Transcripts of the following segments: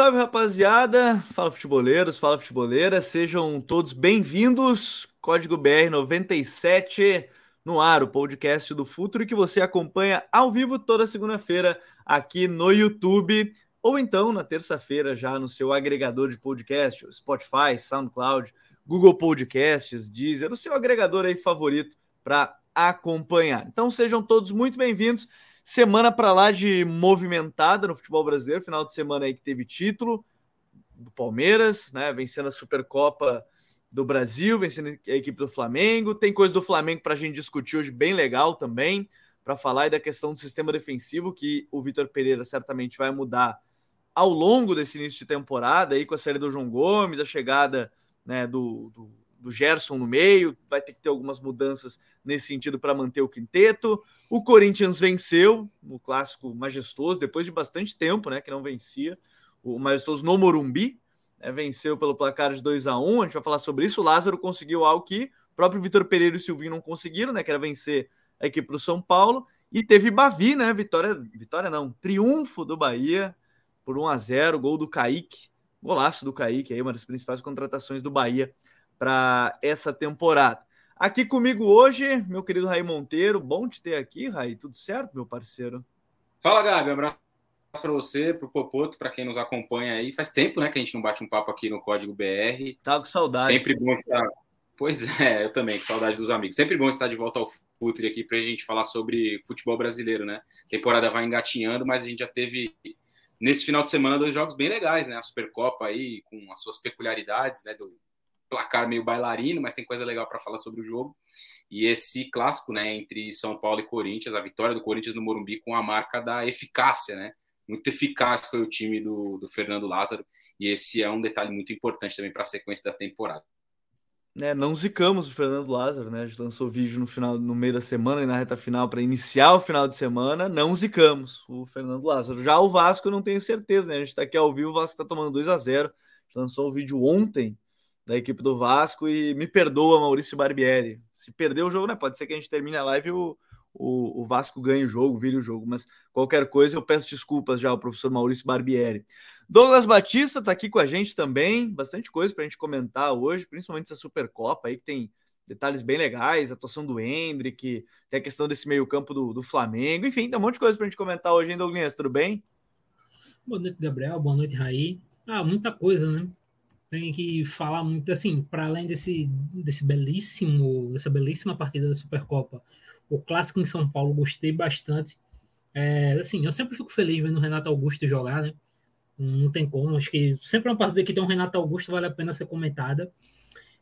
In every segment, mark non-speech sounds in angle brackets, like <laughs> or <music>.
Salve rapaziada, fala futeboleiros, fala futeboleiras, sejam todos bem-vindos. Código BR 97 no ar, o podcast do Futuro que você acompanha ao vivo toda segunda-feira aqui no YouTube ou então na terça-feira já no seu agregador de podcast, Spotify, SoundCloud, Google Podcasts, Deezer, o seu agregador aí favorito para acompanhar. Então sejam todos muito bem-vindos. Semana para lá de movimentada no futebol brasileiro, final de semana aí que teve título do Palmeiras, né, vencendo a Supercopa do Brasil, vencendo a equipe do Flamengo. Tem coisa do Flamengo para a gente discutir hoje bem legal também, para falar aí da questão do sistema defensivo que o Vitor Pereira certamente vai mudar ao longo desse início de temporada, aí com a série do João Gomes, a chegada né, do, do, do Gerson no meio, vai ter que ter algumas mudanças nesse sentido para manter o quinteto. O Corinthians venceu no clássico majestoso, depois de bastante tempo, né, que não vencia, o majestoso no Morumbi, né, venceu pelo placar de 2 a 1 a gente vai falar sobre isso. O Lázaro conseguiu algo que o próprio Vitor Pereira e o Silvinho não conseguiram, né, que era vencer a equipe do São Paulo. E teve Bavi, né? Vitória, vitória não, triunfo do Bahia por 1 a 0 gol do Kaique, golaço do Kaique, aí, uma das principais contratações do Bahia para essa temporada. Aqui comigo hoje, meu querido Raí Monteiro. Bom te ter aqui, Raí. Tudo certo, meu parceiro? Fala, Gabi. Um abraço para você, para o Popoto, para quem nos acompanha aí. Faz tempo, né, que a gente não bate um papo aqui no Código BR. Tá com saudade. Sempre bom estar. Pois é, <laughs> eu também, com saudade dos amigos. Sempre bom estar de volta ao Futre aqui para a gente falar sobre futebol brasileiro, né? A temporada vai engatinhando, mas a gente já teve nesse final de semana dois jogos bem legais, né? A Supercopa aí com as suas peculiaridades, né? Do placar meio bailarino, mas tem coisa legal para falar sobre o jogo. E esse clássico, né, entre São Paulo e Corinthians, a vitória do Corinthians no Morumbi com a marca da eficácia, né? Muito eficaz foi o time do, do Fernando Lázaro, e esse é um detalhe muito importante também para a sequência da temporada. É, não zicamos o Fernando Lázaro, né? A gente lançou vídeo no final, no meio da semana e na reta final para iniciar o final de semana. Não zicamos o Fernando Lázaro. Já o Vasco eu não tenho certeza, né? A gente está aqui ao vivo, o Vasco está tomando 2 a 0 Lançou o vídeo ontem da equipe do Vasco e me perdoa, Maurício Barbieri. Se perder o jogo, né? Pode ser que a gente termine a live e o, o, o Vasco ganhe o jogo, vire o jogo, mas qualquer coisa eu peço desculpas já ao professor Maurício Barbieri. Douglas Batista está aqui com a gente também, bastante coisa para a gente comentar hoje, principalmente essa Supercopa aí que tem detalhes bem legais, a atuação do Hendrick, tem a questão desse meio-campo do, do Flamengo, enfim, tem um monte de coisa para a gente comentar hoje, hein, Douglas? Tudo bem? Boa noite, Gabriel. Boa noite, Raí. Ah, muita coisa, né? Tem que falar muito assim, para além desse, desse belíssimo, dessa belíssima partida da Supercopa, o clássico em São Paulo gostei bastante. É, assim, eu sempre fico feliz vendo o Renato Augusto jogar, né? Não tem como, acho que sempre uma partida que tem um Renato Augusto vale a pena ser comentada.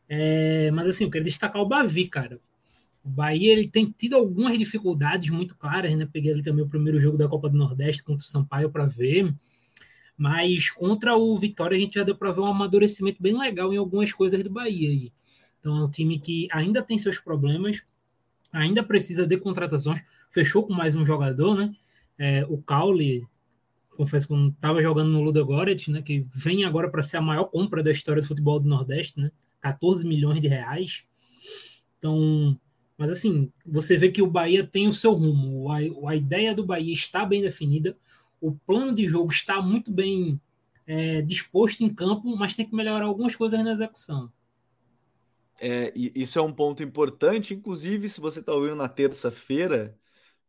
É, mas assim, eu quero destacar o Bavi, cara. O Bahia ele tem tido algumas dificuldades muito claras, né? Peguei ali também o primeiro jogo da Copa do Nordeste contra o Sampaio para ver. Mas contra o Vitória a gente já deu para ver um amadurecimento bem legal em algumas coisas do Bahia. Aí. Então é um time que ainda tem seus problemas, ainda precisa de contratações. Fechou com mais um jogador, né? É, o Caule, confesso que não estava jogando no Ludogorets, né? Que vem agora para ser a maior compra da história do futebol do Nordeste, né? 14 milhões de reais. Então, mas assim, você vê que o Bahia tem o seu rumo. A, a ideia do Bahia está bem definida o plano de jogo está muito bem é, disposto em campo, mas tem que melhorar algumas coisas na execução. É, isso é um ponto importante, inclusive se você está ouvindo na terça-feira,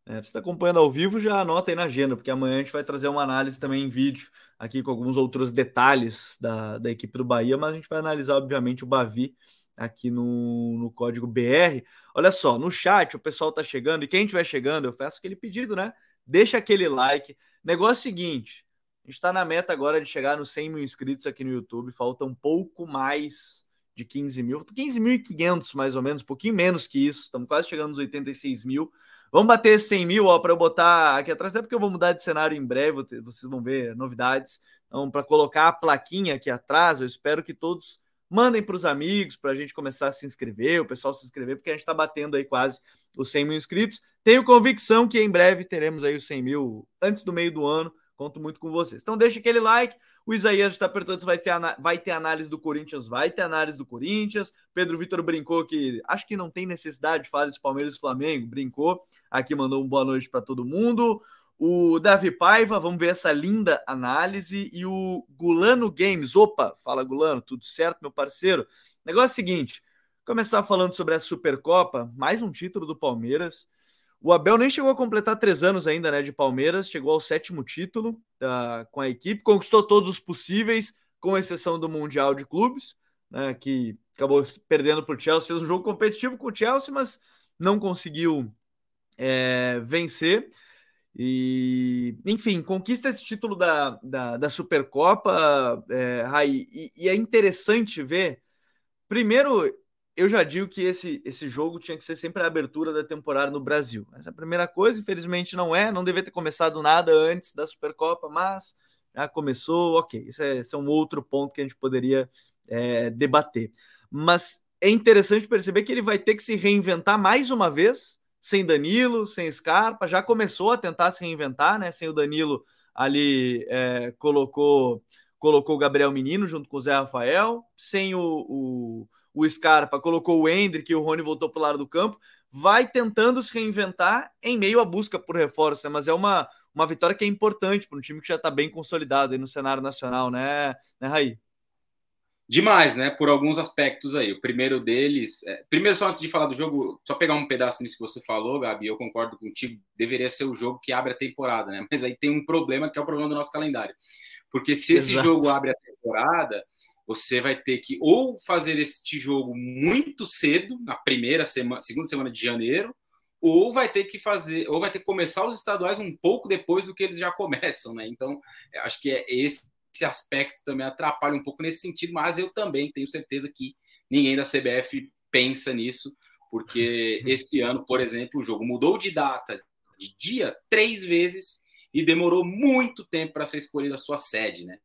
é, você está acompanhando ao vivo, já anota aí na agenda, porque amanhã a gente vai trazer uma análise também em vídeo, aqui com alguns outros detalhes da, da equipe do Bahia, mas a gente vai analisar, obviamente, o Bavi aqui no, no código BR. Olha só, no chat o pessoal está chegando, e quem estiver chegando, eu faço aquele pedido, né? Deixa aquele like. Negócio é seguinte: a gente está na meta agora de chegar nos 100 mil inscritos aqui no YouTube. Falta um pouco mais de 15 mil, 15.500 mais ou menos, um pouquinho menos que isso. Estamos quase chegando nos 86 mil. Vamos bater 100 mil, ó, para eu botar aqui atrás, é porque eu vou mudar de cenário em breve, vocês vão ver novidades. Então, para colocar a plaquinha aqui atrás, eu espero que todos mandem para os amigos, para a gente começar a se inscrever, o pessoal se inscrever, porque a gente está batendo aí quase os 100 mil inscritos. Tenho convicção que em breve teremos aí os 100 mil antes do meio do ano. Conto muito com vocês. Então deixa aquele like. O Isaías está perguntando se vai ter, vai ter análise do Corinthians. Vai ter análise do Corinthians. Pedro Vitor brincou que acho que não tem necessidade de falar de Palmeiras e Flamengo. Brincou. Aqui mandou uma boa noite para todo mundo. O Davi Paiva, vamos ver essa linda análise, e o Gulano Games. Opa, fala Gulano, tudo certo, meu parceiro? Negócio é seguinte: começar falando sobre a Supercopa, mais um título do Palmeiras. O Abel nem chegou a completar três anos ainda, né, de Palmeiras, chegou ao sétimo título uh, com a equipe, conquistou todos os possíveis, com exceção do Mundial de Clubes, né, que acabou perdendo para o Chelsea, fez um jogo competitivo com o Chelsea, mas não conseguiu é, vencer. E, enfim, conquista esse título da, da, da Supercopa, é, Rai, e, e, é interessante ver. Primeiro, eu já digo que esse, esse jogo tinha que ser sempre a abertura da temporada no Brasil. Essa é a primeira coisa, infelizmente não é, não devia ter começado nada antes da Supercopa, mas já começou, ok. Esse é, esse é um outro ponto que a gente poderia é, debater. Mas é interessante perceber que ele vai ter que se reinventar mais uma vez sem Danilo, sem Scarpa, já começou a tentar se reinventar, né? Sem o Danilo ali é, colocou colocou o Gabriel Menino junto com o Zé Rafael, sem o, o, o Scarpa colocou o Hendrick e o Rony voltou para o lado do campo, vai tentando se reinventar em meio à busca por reforço, né? mas é uma, uma vitória que é importante para um time que já está bem consolidado no cenário nacional, né, né Raí? Demais, né? Por alguns aspectos aí. O primeiro deles, é... primeiro só antes de falar do jogo, só pegar um pedaço nisso que você falou, Gabi, eu concordo contigo, deveria ser o jogo que abre a temporada, né? Mas aí tem um problema que é o problema do nosso calendário. Porque se esse Exato. jogo abre a temporada, você vai ter que ou fazer este jogo muito cedo, na primeira semana, segunda semana de janeiro, ou vai ter que fazer, ou vai ter que começar os estaduais um pouco depois do que eles já <laughs> começam, né? Então, acho que é esse esse aspecto também atrapalha um pouco nesse sentido, mas eu também tenho certeza que ninguém da CBF pensa nisso, porque <laughs> esse ano, por exemplo, o jogo mudou de data de dia três vezes e demorou muito tempo para ser escolhida a sua sede, né?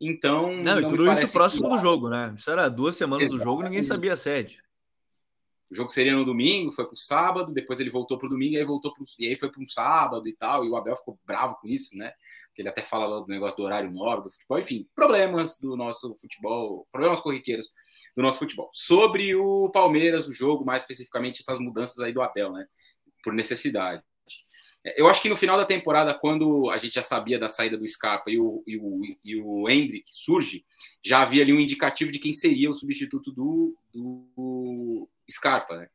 Então. Não, não e tudo isso próximo que... do jogo, né? Isso era duas semanas Exatamente. do jogo ninguém sabia a sede. O jogo seria no domingo, foi para o sábado, depois ele voltou para o domingo, aí voltou pro, e aí foi para um sábado e tal, e o Abel ficou bravo com isso, né? Ele até fala do negócio do horário nobre do futebol, enfim, problemas do nosso futebol, problemas corriqueiros do nosso futebol. Sobre o Palmeiras, o jogo, mais especificamente essas mudanças aí do Abel, né? Por necessidade. Eu acho que no final da temporada, quando a gente já sabia da saída do Scarpa e o, e o, e o Hendrick surge, já havia ali um indicativo de quem seria o substituto do, do Scarpa, né?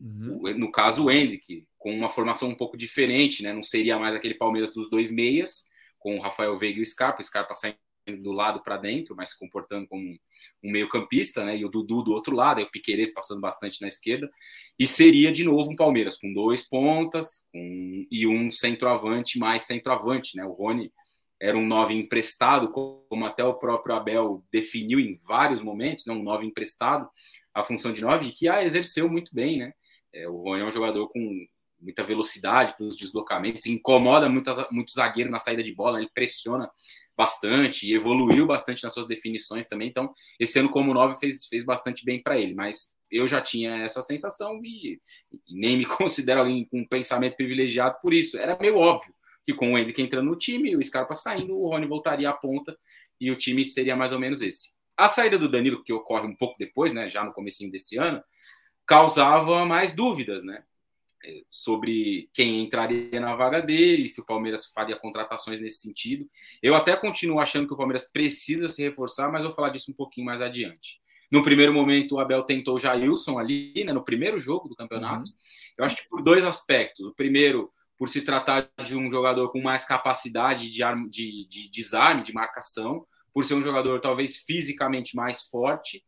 Uhum. No caso, o Hendrick, com uma formação um pouco diferente, né? Não seria mais aquele Palmeiras dos dois meias, com o Rafael Veiga e o Scarpa, o Scarpa saindo do lado para dentro, mas se comportando como um meio-campista, né? E o Dudu do outro lado, e o Piqueires passando bastante na esquerda. E seria de novo um Palmeiras com dois pontas com, e um centroavante mais centroavante, né? O Rony era um nove emprestado, como até o próprio Abel definiu em vários momentos, né? um nove emprestado, a função de nove, que a exerceu muito bem, né? É, o Rony é um jogador com muita velocidade pelos deslocamentos, incomoda muito, muito zagueiro na saída de bola, ele pressiona bastante evoluiu bastante nas suas definições também. Então, esse ano como 9 fez, fez bastante bem para ele, mas eu já tinha essa sensação e, e, nem me <laughs> considero alguém com um pensamento privilegiado por isso. Era meio óbvio que com o Hendrick entrando no time, o Scarpa saindo, o Rony voltaria à ponta e o time seria mais ou menos esse. A saída do Danilo, que ocorre um pouco depois, né, já no comecinho desse ano, causava mais dúvidas, né? Sobre quem entraria na vaga dele, se o Palmeiras faria contratações nesse sentido. Eu até continuo achando que o Palmeiras precisa se reforçar, mas vou falar disso um pouquinho mais adiante. No primeiro momento, o Abel tentou o Jailson ali, né, no primeiro jogo do campeonato. Uhum. Eu acho que por dois aspectos. O primeiro, por se tratar de um jogador com mais capacidade de, de, de desarme, de marcação, por ser um jogador talvez fisicamente mais forte,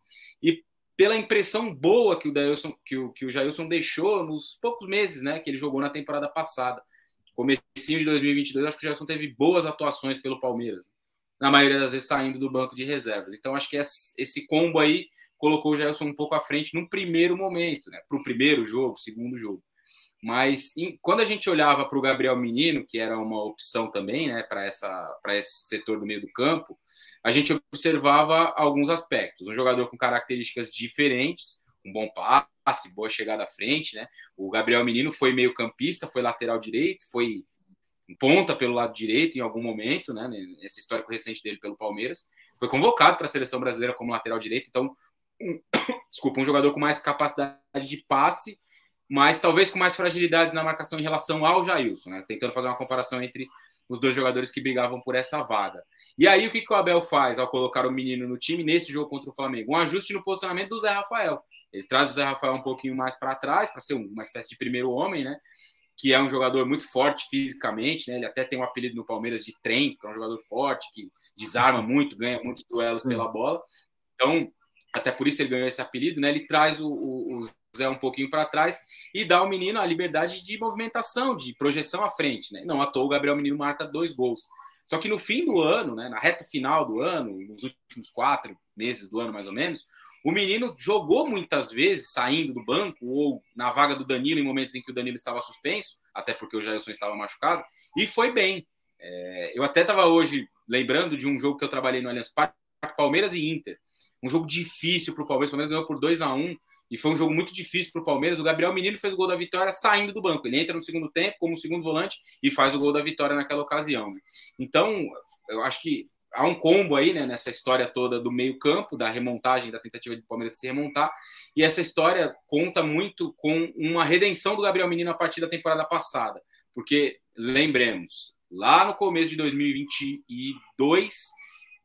pela impressão boa que o, Dailson, que, o, que o Jailson deixou nos poucos meses né, que ele jogou na temporada passada. Comecinho de 2022, acho que o Jailson teve boas atuações pelo Palmeiras, na maioria das vezes saindo do banco de reservas. Então, acho que esse combo aí colocou o Jailson um pouco à frente no primeiro momento, né, para o primeiro jogo, segundo jogo. Mas em, quando a gente olhava para o Gabriel Menino, que era uma opção também né, para esse setor do meio do campo, a gente observava alguns aspectos. Um jogador com características diferentes, um bom passe, boa chegada à frente, né? O Gabriel Menino foi meio campista, foi lateral direito, foi ponta pelo lado direito em algum momento, né? Esse histórico recente dele pelo Palmeiras. Foi convocado para a seleção brasileira como lateral direito, então, um, <coughs> desculpa, um jogador com mais capacidade de passe, mas talvez com mais fragilidades na marcação em relação ao Jailson, né? Tentando fazer uma comparação entre os dois jogadores que brigavam por essa vaga. E aí, o que, que o Abel faz ao colocar o menino no time nesse jogo contra o Flamengo? Um ajuste no posicionamento do Zé Rafael. Ele traz o Zé Rafael um pouquinho mais para trás, para ser uma espécie de primeiro homem, né? Que é um jogador muito forte fisicamente, né? Ele até tem um apelido no Palmeiras de trem, que é um jogador forte, que desarma muito, ganha muitos duelos Sim. pela bola. Então, até por isso ele ganhou esse apelido, né? Ele traz o, o, o Zé um pouquinho para trás e dá ao menino a liberdade de movimentação, de projeção à frente, né? Não à toa o Gabriel Menino marca dois gols. Só que no fim do ano, né, na reta final do ano, nos últimos quatro meses do ano mais ou menos, o menino jogou muitas vezes saindo do banco ou na vaga do Danilo em momentos em que o Danilo estava suspenso, até porque o Jailson estava machucado, e foi bem. É, eu até estava hoje lembrando de um jogo que eu trabalhei no Allianz Parque, Palmeiras e Inter. Um jogo difícil para o Palmeiras. O Palmeiras ganhou por 2 a 1 e foi um jogo muito difícil para o Palmeiras. O Gabriel Menino fez o gol da vitória saindo do banco. Ele entra no segundo tempo como segundo volante e faz o gol da vitória naquela ocasião. Né? Então, eu acho que há um combo aí né, nessa história toda do meio-campo, da remontagem, da tentativa do Palmeiras de se remontar. E essa história conta muito com uma redenção do Gabriel Menino a partir da temporada passada. Porque, lembremos, lá no começo de 2022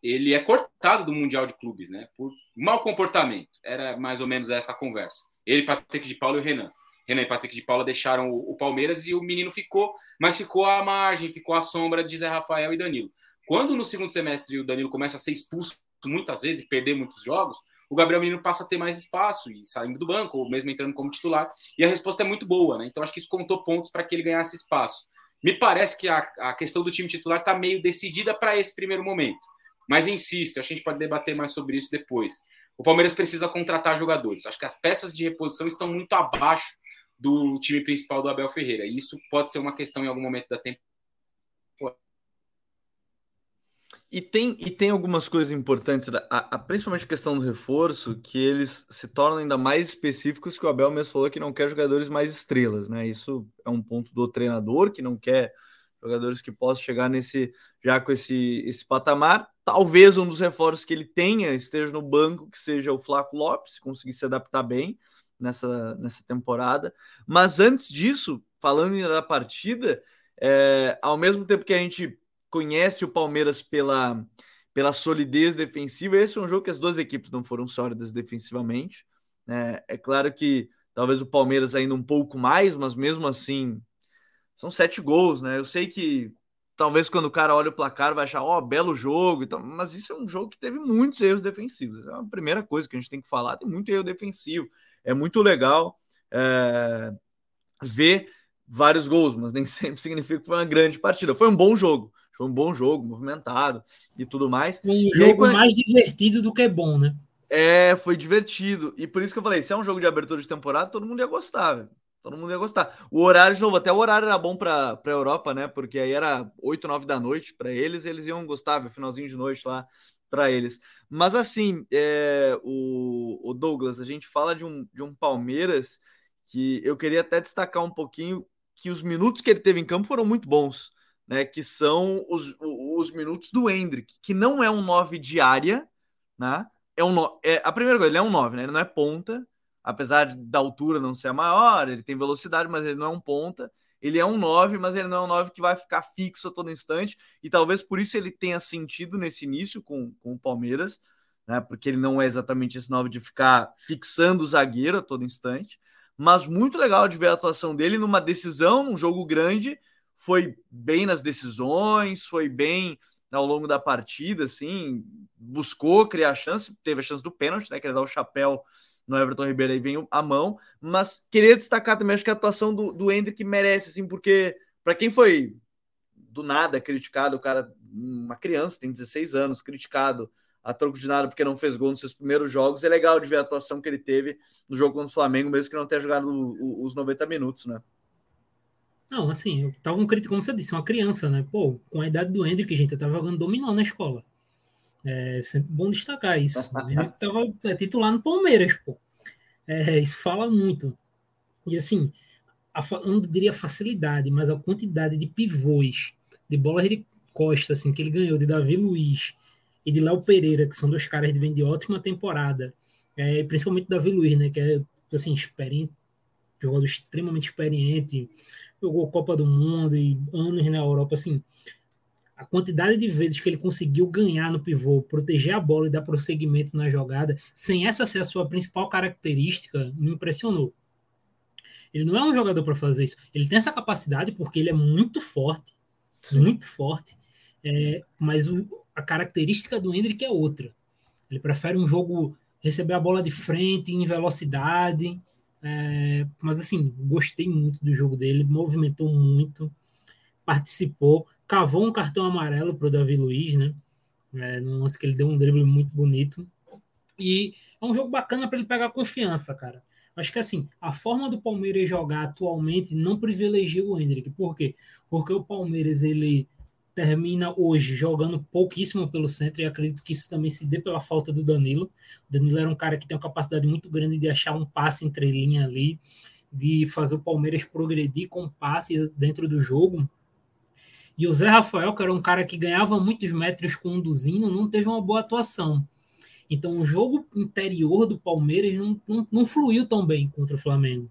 ele é cortado do Mundial de Clubes, né? Por mau comportamento. Era mais ou menos essa conversa. Ele, Patrick de Paula e o Renan. Renan e Patrick de Paula deixaram o, o, Palmeiras e o menino ficou, mas ficou à margem, ficou à sombra de Zé Rafael e Danilo. Quando no segundo semestre o Danilo começa a ser expulso muitas vezes e perder muitos jogos, o Gabriel Menino passa a ter mais espaço e saindo do banco, ou mesmo entrando como titular, e a resposta é muito boa, né? Então acho que isso contou pontos para que ele ganhasse espaço. Me parece que a, a questão do time titular está meio decidida para esse primeiro momento. Mas insisto, a gente pode debater mais sobre isso depois. O Palmeiras precisa contratar jogadores. Acho que as peças de reposição estão muito abaixo do time principal do Abel Ferreira. E isso pode ser uma questão em algum momento da temporada. E tem, e tem algumas coisas importantes, a, a, principalmente a questão do reforço, que eles se tornam ainda mais específicos que o Abel mesmo falou que não quer jogadores mais estrelas, né? Isso é um ponto do treinador que não quer jogadores que possam chegar nesse já com esse, esse patamar. Talvez um dos reforços que ele tenha esteja no banco, que seja o Flaco Lopes, conseguir se adaptar bem nessa, nessa temporada. Mas antes disso, falando da partida, é, ao mesmo tempo que a gente conhece o Palmeiras pela, pela solidez defensiva, esse é um jogo que as duas equipes não foram sólidas defensivamente. É, é claro que talvez o Palmeiras ainda um pouco mais, mas mesmo assim são sete gols, né? Eu sei que talvez quando o cara olha o placar vai achar, ó, oh, belo jogo, então, mas isso é um jogo que teve muitos erros defensivos. É a primeira coisa que a gente tem que falar, tem muito erro defensivo. É muito legal é, ver vários gols, mas nem <laughs> sempre significa que foi uma grande partida. Foi um bom jogo, foi um bom jogo, movimentado e tudo mais. Um e jogo aí, mais divertido do que bom, né? É, foi divertido. E por isso que eu falei, se é um jogo de abertura de temporada, todo mundo ia gostar, velho. Todo mundo ia gostar. O horário, de novo, até o horário era bom para a Europa, né? Porque aí era 8, 9 da noite para eles, eles iam gostar, finalzinho de noite lá para eles. Mas assim, é, o, o, Douglas, a gente fala de um, de um Palmeiras que eu queria até destacar um pouquinho que os minutos que ele teve em campo foram muito bons, né? Que são os, os minutos do Hendrick, que não é um 9 de área, né? É um, é, a primeira coisa, ele é um 9, né? Ele não é ponta, apesar da altura não ser a maior, ele tem velocidade, mas ele não é um ponta. Ele é um 9, mas ele não é um 9 que vai ficar fixo a todo instante. E talvez por isso ele tenha sentido nesse início com, com o Palmeiras, né? Porque ele não é exatamente esse 9 de ficar fixando o zagueiro a todo instante. Mas muito legal de ver a atuação dele numa decisão, num jogo grande. Foi bem nas decisões, foi bem ao longo da partida, assim, buscou criar chance, teve a chance do pênalti, né? Que ele dá o chapéu no Everton Ribeiro aí vem a mão, mas queria destacar também, acho que a atuação do, do Hendrick merece, assim, porque para quem foi do nada criticado, o cara, uma criança, tem 16 anos, criticado a troco de nada porque não fez gol nos seus primeiros jogos, é legal de ver a atuação que ele teve no jogo contra o Flamengo, mesmo que não tenha jogado os 90 minutos, né? Não, assim, eu tava um crítico, como você disse, uma criança, né? Pô, com a idade do Hendrick, gente, eu tava jogando dominó na escola. É sempre bom destacar isso. Ele estava é, titular no Palmeiras, pô. É, isso fala muito. E assim, a, não diria facilidade, mas a quantidade de pivôs, de bolas de costa, assim, que ele ganhou de Davi Luiz e de Léo Pereira, que são dois caras que vêm de ótima temporada. É, principalmente Davi Luiz, né? Que é assim, experiente, jogador extremamente experiente, jogou Copa do Mundo e anos na Europa, assim, a quantidade de vezes que ele conseguiu ganhar no pivô, proteger a bola e dar prosseguimento na jogada, sem essa ser a sua principal característica, me impressionou. Ele não é um jogador para fazer isso. Ele tem essa capacidade porque ele é muito forte, Sim. muito forte, é, mas o, a característica do Hendrick é outra. Ele prefere um jogo receber a bola de frente, em velocidade, é, mas assim, gostei muito do jogo dele, movimentou muito, participou, cavou um cartão amarelo para o Davi Luiz, né? É, num lance que ele deu um drible muito bonito. E é um jogo bacana para ele pegar confiança, cara. Acho que assim, a forma do Palmeiras jogar atualmente não privilegia o Hendrick. Por quê? Porque o Palmeiras ele termina hoje jogando pouquíssimo pelo centro e acredito que isso também se dê pela falta do Danilo. O Danilo era um cara que tem uma capacidade muito grande de achar um passe entre linha ali, de fazer o Palmeiras progredir com passe dentro do jogo. E o Zé Rafael, que era um cara que ganhava muitos metros conduzindo, não teve uma boa atuação. Então o jogo interior do Palmeiras não, não, não fluiu tão bem contra o Flamengo.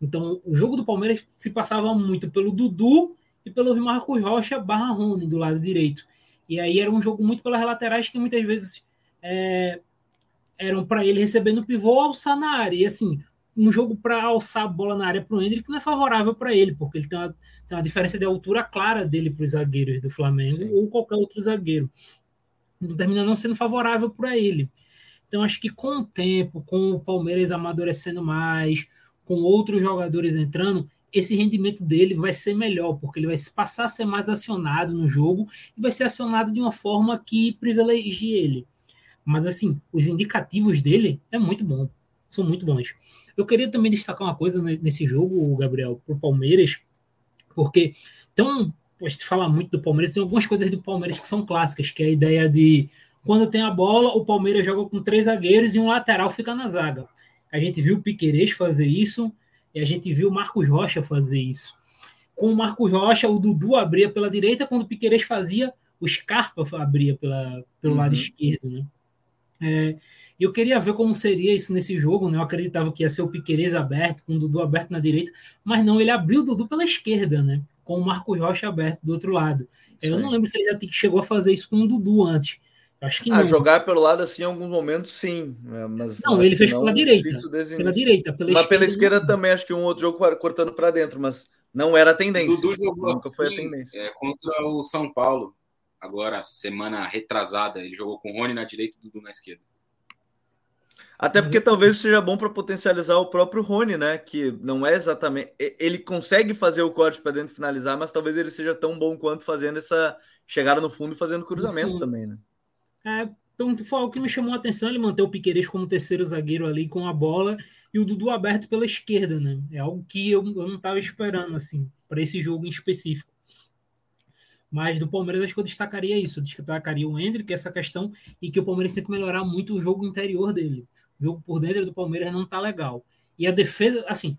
Então o jogo do Palmeiras se passava muito pelo Dudu e pelo Marcos Rocha barra Rony do lado direito. E aí era um jogo muito pelas laterais que muitas vezes é, eram para ele receber no pivô alçar na área. E assim, um jogo para alçar a bola na área para o Hendrick não é favorável para ele, porque ele tem uma, tem uma diferença de altura clara dele para os zagueiros do Flamengo Sim. ou qualquer outro zagueiro. Não termina não sendo favorável para ele. Então acho que com o tempo, com o Palmeiras amadurecendo mais, com outros jogadores entrando, esse rendimento dele vai ser melhor, porque ele vai passar a ser mais acionado no jogo e vai ser acionado de uma forma que privilegie ele. Mas assim, os indicativos dele é muito bom, são muito bons. Eu queria também destacar uma coisa nesse jogo, Gabriel, para o Palmeiras, porque então, a gente fala muito do Palmeiras, tem algumas coisas do Palmeiras que são clássicas, que é a ideia de quando tem a bola, o Palmeiras joga com três zagueiros e um lateral fica na zaga. A gente viu o Piquerez fazer isso, e a gente viu o Marcos Rocha fazer isso. Com o Marcos Rocha, o Dudu abria pela direita, quando o Piqueires fazia, o Scarpa abria pela, pelo uhum. lado esquerdo, né? É, eu queria ver como seria isso nesse jogo, né? Eu acreditava que ia ser o Piqueires aberto, com o Dudu aberto na direita, mas não, ele abriu o Dudu pela esquerda, né? Com o Marcos Rocha aberto do outro lado. Eu não lembro se ele já chegou a fazer isso com o Dudu antes. Acho que ah, não. jogar pelo lado assim em alguns momentos, sim. Né, mas não, ele fez pela direita. Pela direita, pela mas esquerda. pela esquerda também, acho que um outro jogo cortando para dentro, mas não era a tendência. Dudu jogou Nunca assim, foi a assim, tendência. É, contra o São Paulo, agora, semana retrasada, ele jogou com o Rony na direita e o Dudu na esquerda. Até porque talvez seja bom para potencializar o próprio Rony, né? Que não é exatamente. Ele consegue fazer o corte para dentro finalizar, mas talvez ele seja tão bom quanto fazendo essa chegada no fundo e fazendo cruzamento também, né? É, então foi o que me chamou a atenção, ele manter o Piqueires como terceiro zagueiro ali com a bola e o Dudu aberto pela esquerda, né? É algo que eu, eu não estava esperando, assim, para esse jogo em específico. Mas do Palmeiras acho que eu destacaria isso, eu destacaria o Hendrick, essa questão, e que o Palmeiras tem que melhorar muito o jogo interior dele. O jogo por dentro do Palmeiras não tá legal. E a defesa, assim,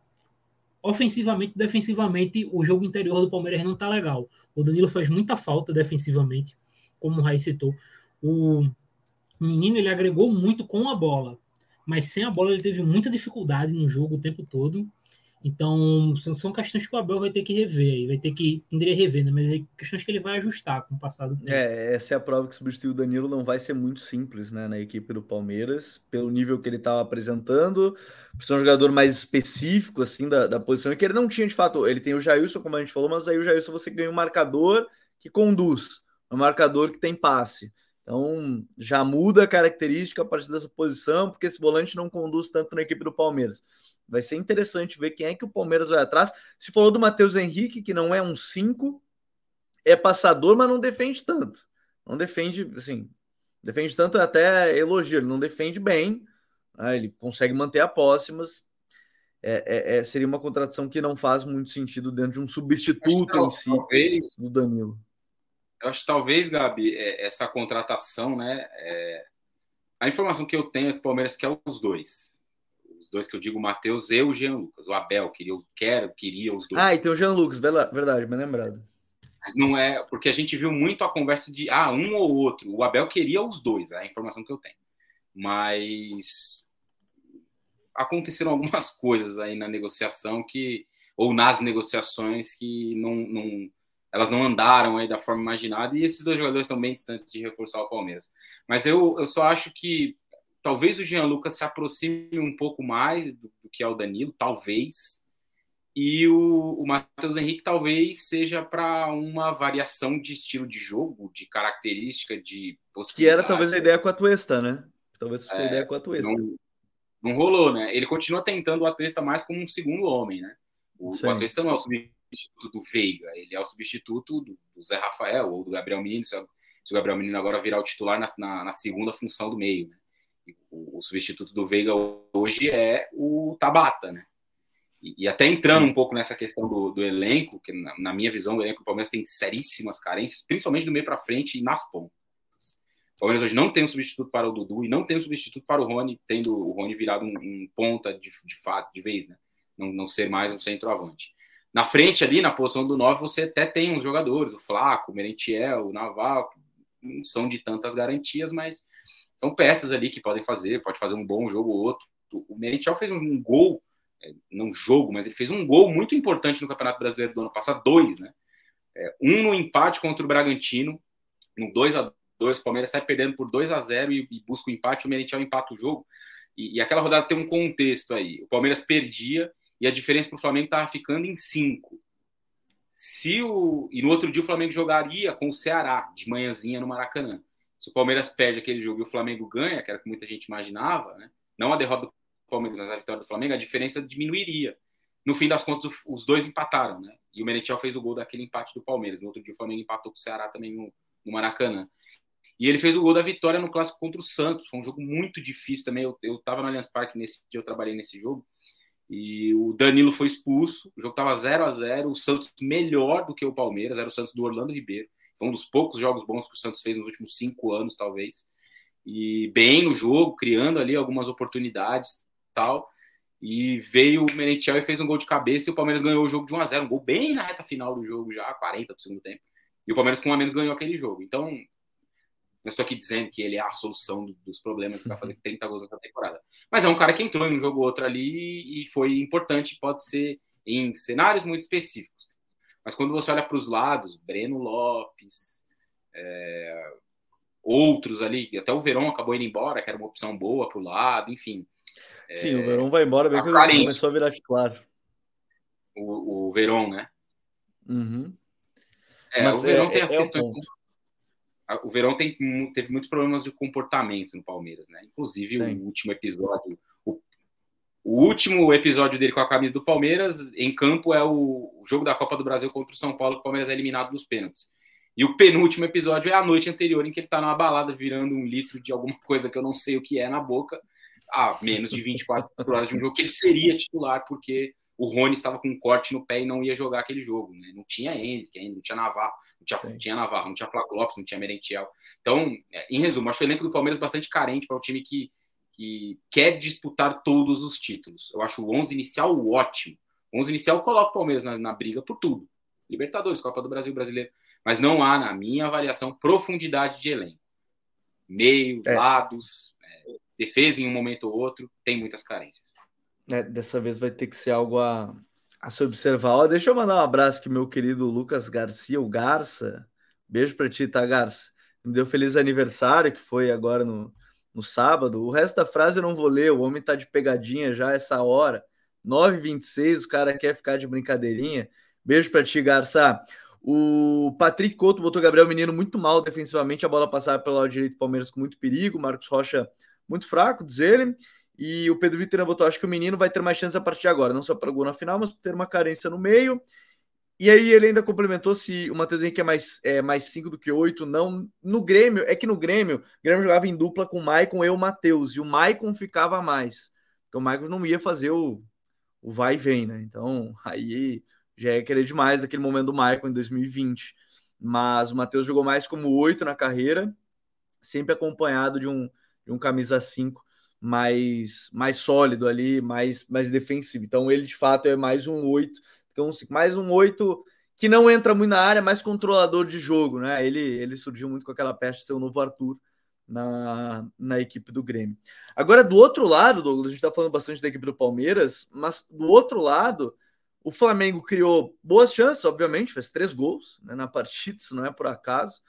ofensivamente, defensivamente, o jogo interior do Palmeiras não tá legal. O Danilo faz muita falta defensivamente, como o Raiz citou o menino ele agregou muito com a bola, mas sem a bola ele teve muita dificuldade no jogo o tempo todo. Então, são questões que o Abel vai ter que rever, vai ter que, não diria rever, né? mas é questões que ele vai ajustar com o passado do tempo. É, essa é a prova que substituir o Danilo não vai ser muito simples, né, na equipe do Palmeiras, pelo nível que ele estava apresentando, ser um jogador mais específico, assim, da, da posição, e que ele não tinha, de fato, ele tem o Jailson, como a gente falou, mas aí o Jailson você ganha um marcador que conduz, um marcador que tem passe. Então já muda a característica a partir dessa posição, porque esse volante não conduz tanto na equipe do Palmeiras. Vai ser interessante ver quem é que o Palmeiras vai atrás. Se falou do Matheus Henrique, que não é um 5, é passador, mas não defende tanto. Não defende, assim, defende tanto até elogio, ele não defende bem, né? ele consegue manter a posse, mas é, é, é, seria uma contratação que não faz muito sentido dentro de um substituto em si do Danilo. Eu acho que talvez, Gabi, é, essa contratação, né? É... A informação que eu tenho é que o Palmeiras quer os dois. Os dois que eu digo, o Matheus e o Jean Lucas. O Abel queria, quer, queria os dois. Ah, e tem o Jean Lucas, verdade, bem lembrado. Mas não é, porque a gente viu muito a conversa de ah, um ou outro. O Abel queria os dois, é a informação que eu tenho. Mas aconteceram <laughs> algumas coisas aí na negociação que ou nas negociações que não, não elas não andaram aí da forma imaginada e esses dois jogadores estão bem distantes de reforçar o Palmeiras. Mas eu, eu só acho que talvez o Jean Lucas se aproxime um pouco mais do, do que é o Danilo, talvez. E o, o Matheus Henrique talvez seja para uma variação de estilo de jogo, de característica, de Que era talvez a ideia com a Tuesta, né? Talvez fosse é, a ideia com a Tuesta. Não, não rolou, né? Ele continua tentando o Atuesta mais como um segundo homem, né? O, o Atuesta não é o substituto do Veiga, ele é o substituto do, do Zé Rafael ou do Gabriel Menino, se, o Gabriel Menino agora virar o titular na, na, na segunda função do meio, né? O, o, substituto do Veiga hoje é o Tabata, né? E, e até entrando um pouco nessa questão do, do elenco, que na, na, minha visão, o elenco do Palmeiras tem seríssimas carências, principalmente do meio para frente e nas pontas. O Palmeiras hoje não tem um substituto para o Dudu e não tem um substituto para o Rony, tendo o Rony virado um, um ponta de, de fato, de vez, né? Não, não ser mais um centroavante. Na frente ali, na posição do 9, você até tem uns jogadores, o Flaco, o Merentiel, o Naval, não são de tantas garantias, mas são peças ali que podem fazer, pode fazer um bom jogo ou outro. O Merentiel fez um gol, é, não jogo, mas ele fez um gol muito importante no Campeonato Brasileiro do ano passado, dois, né? É, um no empate contra o Bragantino, no 2 a 2 o Palmeiras sai perdendo por 2 a 0 e, e busca o empate, o Merentiel empata o jogo. E, e, aquela rodada tem um contexto aí. O Palmeiras perdia e a diferença para o Flamengo estava ficando em 5. Se o, e no outro dia o Flamengo jogaria com o Ceará, de manhãzinha no Maracanã. Se o Palmeiras perde aquele jogo e o Flamengo ganha, que era o que muita gente imaginava, né? não a derrota do Palmeiras, mas a vitória do Flamengo, a diferença diminuiria. No fim das contas, os dois empataram, né? E o Merentiel fez o gol daquele empate do Palmeiras. No outro dia o Flamengo empatou com o Ceará também no, no Maracanã. E ele fez o gol da vitória no clássico contra o Santos. Foi um jogo muito difícil também. Eu, eu tava no Allianz Parque nesse dia, eu trabalhei nesse jogo. E o Danilo foi expulso. O jogo tava 0 a 0 O Santos melhor do que o Palmeiras. Era o Santos do Orlando Ribeiro. Foi um dos poucos jogos bons que o Santos fez nos últimos cinco anos, talvez. E bem no jogo, criando ali algumas oportunidades tal. E veio o Merentiel e fez um gol de cabeça e o Palmeiras ganhou o jogo de 1 a 0 Um gol bem na reta final do jogo já, 40 do segundo tempo. E o Palmeiras com um a menos ganhou aquele jogo. Então, não estou aqui dizendo que ele é a solução dos problemas vai fazer 30 gols nessa temporada. Mas é um cara que entrou em um jogo ou outro ali e foi importante, pode ser em cenários muito específicos. Mas quando você olha para os lados, Breno Lopes, é, outros ali, até o Verão acabou indo embora, que era uma opção boa para o lado, enfim. Sim, é, o Verão vai embora bem ele começou a virar titular. O, o Verão, né? Uhum. É, Mas o Verão é, tem as é questões o Verão tem, teve muitos problemas de comportamento no Palmeiras, né? Inclusive Sim. o último episódio, o, último episódio dele com a camisa do Palmeiras em campo é o, jogo da Copa do Brasil contra o São Paulo, que o Palmeiras é eliminado nos pênaltis. E o penúltimo episódio é a noite anterior, em que ele tá numa balada virando um litro de alguma coisa que eu não sei o que é na boca, a menos de 24 horas de um jogo que ele seria titular, porque o Rony estava com um corte no pé e não ia jogar aquele jogo, né? Não tinha Henrique ainda, não tinha Navarro não tinha, tinha Navarro, não tinha Flávio Lopes, não tinha Merentiel. Então, é, em resumo, acho o elenco do Palmeiras bastante carente para um time que, que quer disputar todos os títulos. Eu acho o 11 inicial ótimo. O 11 inicial coloca o Palmeiras na, na briga por tudo. Libertadores, Copa do Brasil, Brasileiro. Mas não há, na minha avaliação, profundidade de elenco. Meio, é. lados, é, defesa em um momento ou outro, tem muitas carências. É, dessa vez vai ter que ser algo a, a se observar. Ó, deixa eu mandar um abraço aqui, meu querido Lucas Garcia, o Garça. Beijo para ti, tá, Garça? Me deu feliz aniversário, que foi agora no, no sábado. O resto da frase eu não vou ler, o homem tá de pegadinha já essa hora. 9h26, o cara quer ficar de brincadeirinha. Beijo para ti, Garça. O Patrick Couto botou Gabriel Menino muito mal defensivamente, a bola passava pelo lado direito do Palmeiras com muito perigo. Marcos Rocha muito fraco, diz ele. E o Pedro Vitor botou: acho que o menino vai ter mais chance a partir de agora, não só para gol na final, mas ter uma carência no meio. E aí ele ainda complementou se o Matheus Henrique é mais, é mais 5 do que 8, não. No Grêmio, é que no Grêmio, o Grêmio jogava em dupla com o Maicon e o Matheus, e o Maicon ficava mais. Porque o Maicon não ia fazer o, o vai e vem, né? Então aí já ia querer demais daquele momento do Maicon em 2020. Mas o Matheus jogou mais como 8 na carreira, sempre acompanhado de um, de um camisa 5 mais, mais sólido ali, mais, mais defensivo. Então ele de fato é mais um 8, então, mais um 8 que não entra muito na área, mais controlador de jogo, né? Ele, ele surgiu muito com aquela peste de ser o novo Arthur, na, na equipe do Grêmio. Agora, do outro lado, Douglas, a gente está falando bastante da equipe do Palmeiras, mas do outro lado, o Flamengo criou boas chances, obviamente, fez três gols né, na partida, isso não é por acaso,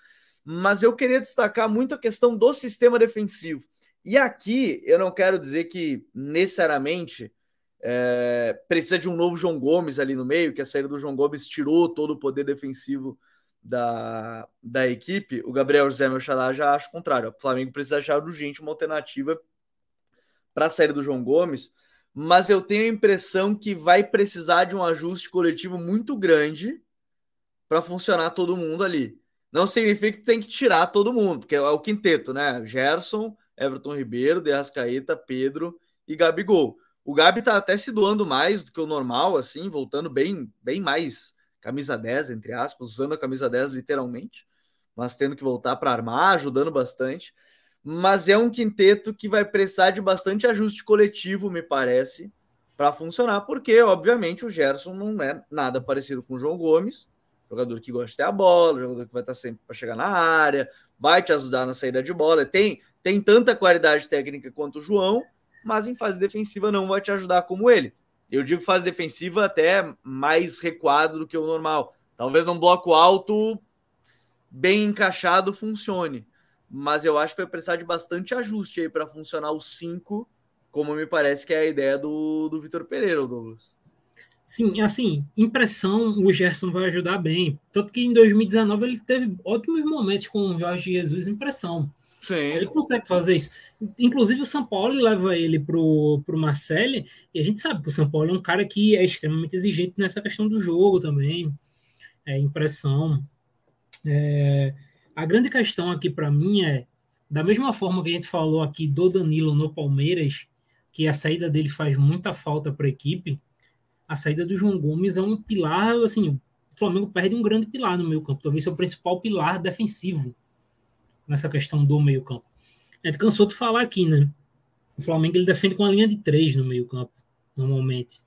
mas eu queria destacar muito a questão do sistema defensivo. E aqui eu não quero dizer que necessariamente é, precisa de um novo João Gomes ali no meio, que a saída do João Gomes tirou todo o poder defensivo da, da equipe, o Gabriel José Melchalá já acha o contrário. O Flamengo precisa achar urgente uma alternativa para a saída do João Gomes, mas eu tenho a impressão que vai precisar de um ajuste coletivo muito grande para funcionar todo mundo ali. Não significa que tem que tirar todo mundo, porque é o quinteto, né? Gerson, Everton Ribeiro, De Arrascaeta, Pedro e Gabigol. O Gabi tá até se doando mais do que o normal, assim, voltando bem, bem mais camisa 10, entre aspas, usando a camisa 10 literalmente, mas tendo que voltar para armar, ajudando bastante. Mas é um quinteto que vai precisar de bastante ajuste coletivo, me parece, para funcionar, porque, obviamente, o Gerson não é nada parecido com o João Gomes, jogador que gosta de ter a bola, jogador que vai estar sempre para chegar na área, vai te ajudar na saída de bola. Tem, tem tanta qualidade técnica quanto o João, mas em fase defensiva não vai te ajudar como ele. Eu digo fase defensiva até mais recuado do que o normal. Talvez num bloco alto, bem encaixado, funcione. Mas eu acho que vai precisar de bastante ajuste aí para funcionar os cinco, como me parece que é a ideia do, do Vitor Pereira, Douglas. Sim, assim, impressão o Gerson vai ajudar bem. Tanto que em 2019 ele teve ótimos momentos com o Jorge Jesus impressão. Sim. Ele consegue fazer isso. Inclusive, o São Paulo leva ele pro, pro Marcelli, e a gente sabe que o São Paulo é um cara que é extremamente exigente nessa questão do jogo também, é, impressão. É, a grande questão aqui para mim é, da mesma forma que a gente falou aqui do Danilo no Palmeiras, que a saída dele faz muita falta para a equipe, a saída do João Gomes é um pilar, assim, o Flamengo perde um grande pilar no meio campo, talvez seja o principal pilar defensivo nessa questão do meio-campo. A gente cansou de falar aqui, né? O Flamengo ele defende com a linha de três no meio-campo, normalmente.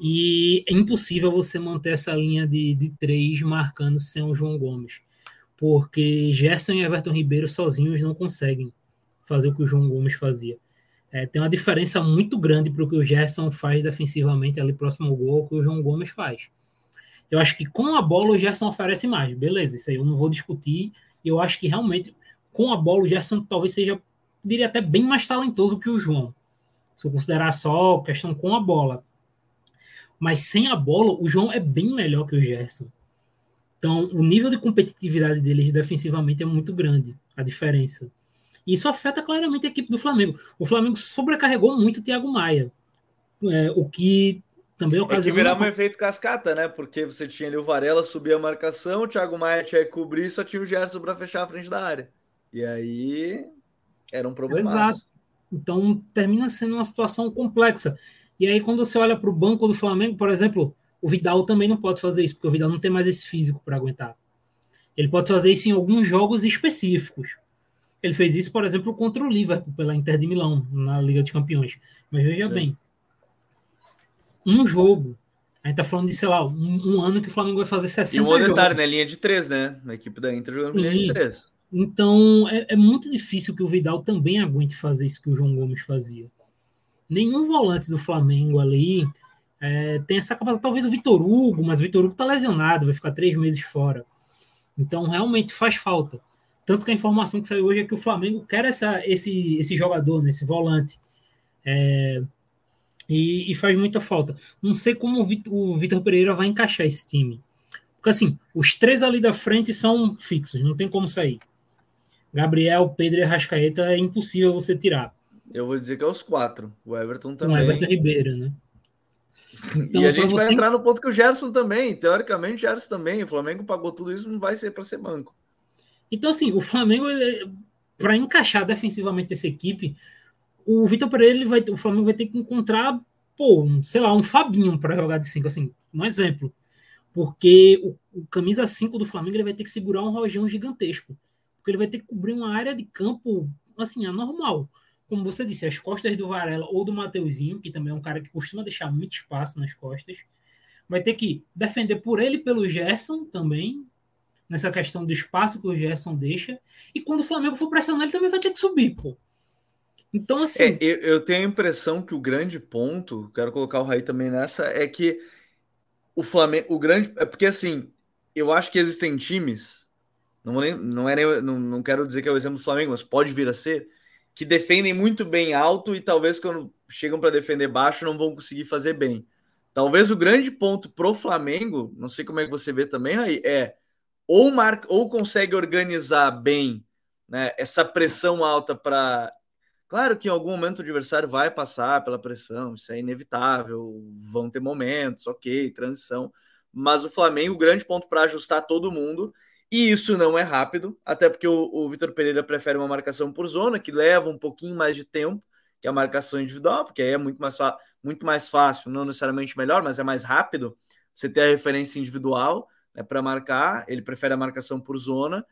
E é impossível você manter essa linha de, de três marcando sem o João Gomes. Porque Gerson e Everton Ribeiro sozinhos não conseguem fazer o que o João Gomes fazia. É, tem uma diferença muito grande para o que o Gerson faz defensivamente ali próximo ao gol, que o João Gomes faz. Eu acho que com a bola o Gerson oferece mais, beleza, isso aí eu não vou discutir eu acho que realmente, com a bola, o Gerson talvez seja, diria até bem mais talentoso que o João. Se eu considerar só questão com a bola. Mas sem a bola, o João é bem melhor que o Gerson. Então, o nível de competitividade deles defensivamente é muito grande, a diferença. E isso afeta claramente a equipe do Flamengo. O Flamengo sobrecarregou muito o Thiago Maia, é, o que também ocasionou... É que virava um efeito cascata, né? Porque você tinha ali o Varela subir a marcação, o Thiago Maia tinha que cobrir, só tinha o Gerson para fechar a frente da área. E aí era um problema. Exato. Então termina sendo uma situação complexa. E aí, quando você olha para o banco do Flamengo, por exemplo, o Vidal também não pode fazer isso, porque o Vidal não tem mais esse físico para aguentar. Ele pode fazer isso em alguns jogos específicos. Ele fez isso, por exemplo, contra o Liverpool, pela Inter de Milão, na Liga de Campeões. Mas veja Sim. bem, um jogo. A gente tá falando de, sei lá, um, um ano que o Flamengo vai fazer 60 jogos. E um detalhe, né? Linha de três, né? Na equipe da Inter jogando linha de três. Então, é, é, muito difícil que o Vidal também aguente fazer isso que o João Gomes fazia. Nenhum volante do Flamengo ali é, tem essa capacidade. Talvez o Vitor Hugo, mas o Vitor Hugo tá lesionado, vai ficar três meses fora. Então, realmente faz falta. Tanto que a informação que saiu hoje é que o Flamengo quer essa, esse, esse jogador, né, esse volante. É, e, e, faz muita falta. Não sei como o Vitor Pereira vai encaixar esse time. Porque assim, os três ali da frente são fixos, não tem como sair. Gabriel, Pedro e Rascaeta é impossível você tirar. Eu vou dizer que é os quatro. O Everton também. O Everton Ribeiro, né? <laughs> Então, e a gente vai entrar no ponto que o Gerson também, teoricamente, o Gerson também. O Flamengo pagou tudo isso, não vai ser para ser banco. Então, assim, o Flamengo, para encaixar defensivamente essa equipe, o Vitor Pereira, ele vai, o Flamengo vai ter que encontrar, pô, um, sei lá, um Fabinho para jogar de 5, assim, um exemplo. Porque o, o camisa 5 do Flamengo ele vai ter que segurar um rojão gigantesco. Porque ele vai ter que cobrir uma área de campo, assim, anormal. Como você disse, as costas do Varela ou do Mateuzinho, que também é um cara que costuma deixar muito espaço nas costas. Vai ter que defender por ele pelo Gerson também. nessa questão do espaço que o Gerson deixa. E quando o Flamengo for pressionar, ele também vai ter que subir, pô. Então, assim. É, eu, eu, tenho a impressão que o grande ponto, quero colocar o Raí também nessa, é que o Flamengo. O grande. É porque, assim, eu acho que existem times. Não, não, é nem, não, não quero dizer que é o exemplo do Flamengo, mas pode vir a ser. Que defendem muito bem alto e talvez quando chegam para defender baixo não vão conseguir fazer bem. Talvez o grande ponto pro Flamengo, não sei como é que você vê também, Raí, é ou, marca, ou consegue organizar bem né, essa pressão alta para. Claro que em algum momento o adversário vai passar pela pressão, isso é inevitável, vão ter momentos, ok, transição. Mas o Flamengo, o grande ponto para ajustar todo mundo, e isso não é rápido, até porque o, o Vitor Pereira prefere uma marcação por zona, que leva um pouquinho mais de tempo que a marcação individual, porque aí é muito mais, muito mais fácil, não necessariamente melhor, mas é mais rápido você ter a referência individual né, para marcar, ele prefere a marcação por zona,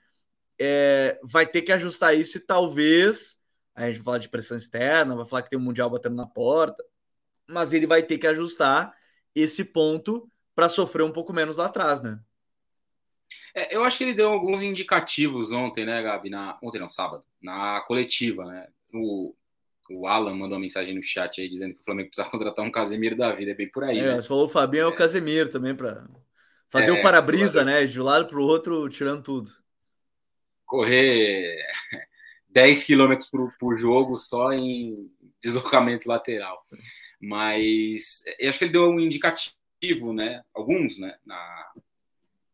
é, vai ter que ajustar isso e talvez, a gente vai falar de pressão externa, vai falar que tem um Mundial batendo na porta, mas ele vai ter que ajustar esse ponto para sofrer um pouco menos lá atrás, né? É, eu acho que ele deu alguns indicativos ontem, né, Gabi? Na, ontem não, sábado, na coletiva, né? O, o Alan mandou uma mensagem no chat aí dizendo que o Flamengo precisa <laughs> contratar um Casemiro da vida, é bem por aí. É, né? você falou o Fabinho é o Casemiro também para Fazer é, o para-brisa, né? De um lado para o outro, tirando tudo. Correr <laughs> 10 km por, por jogo só em deslocamento lateral. Mas eu acho que ele deu um indicativo, né? Alguns, né? Na,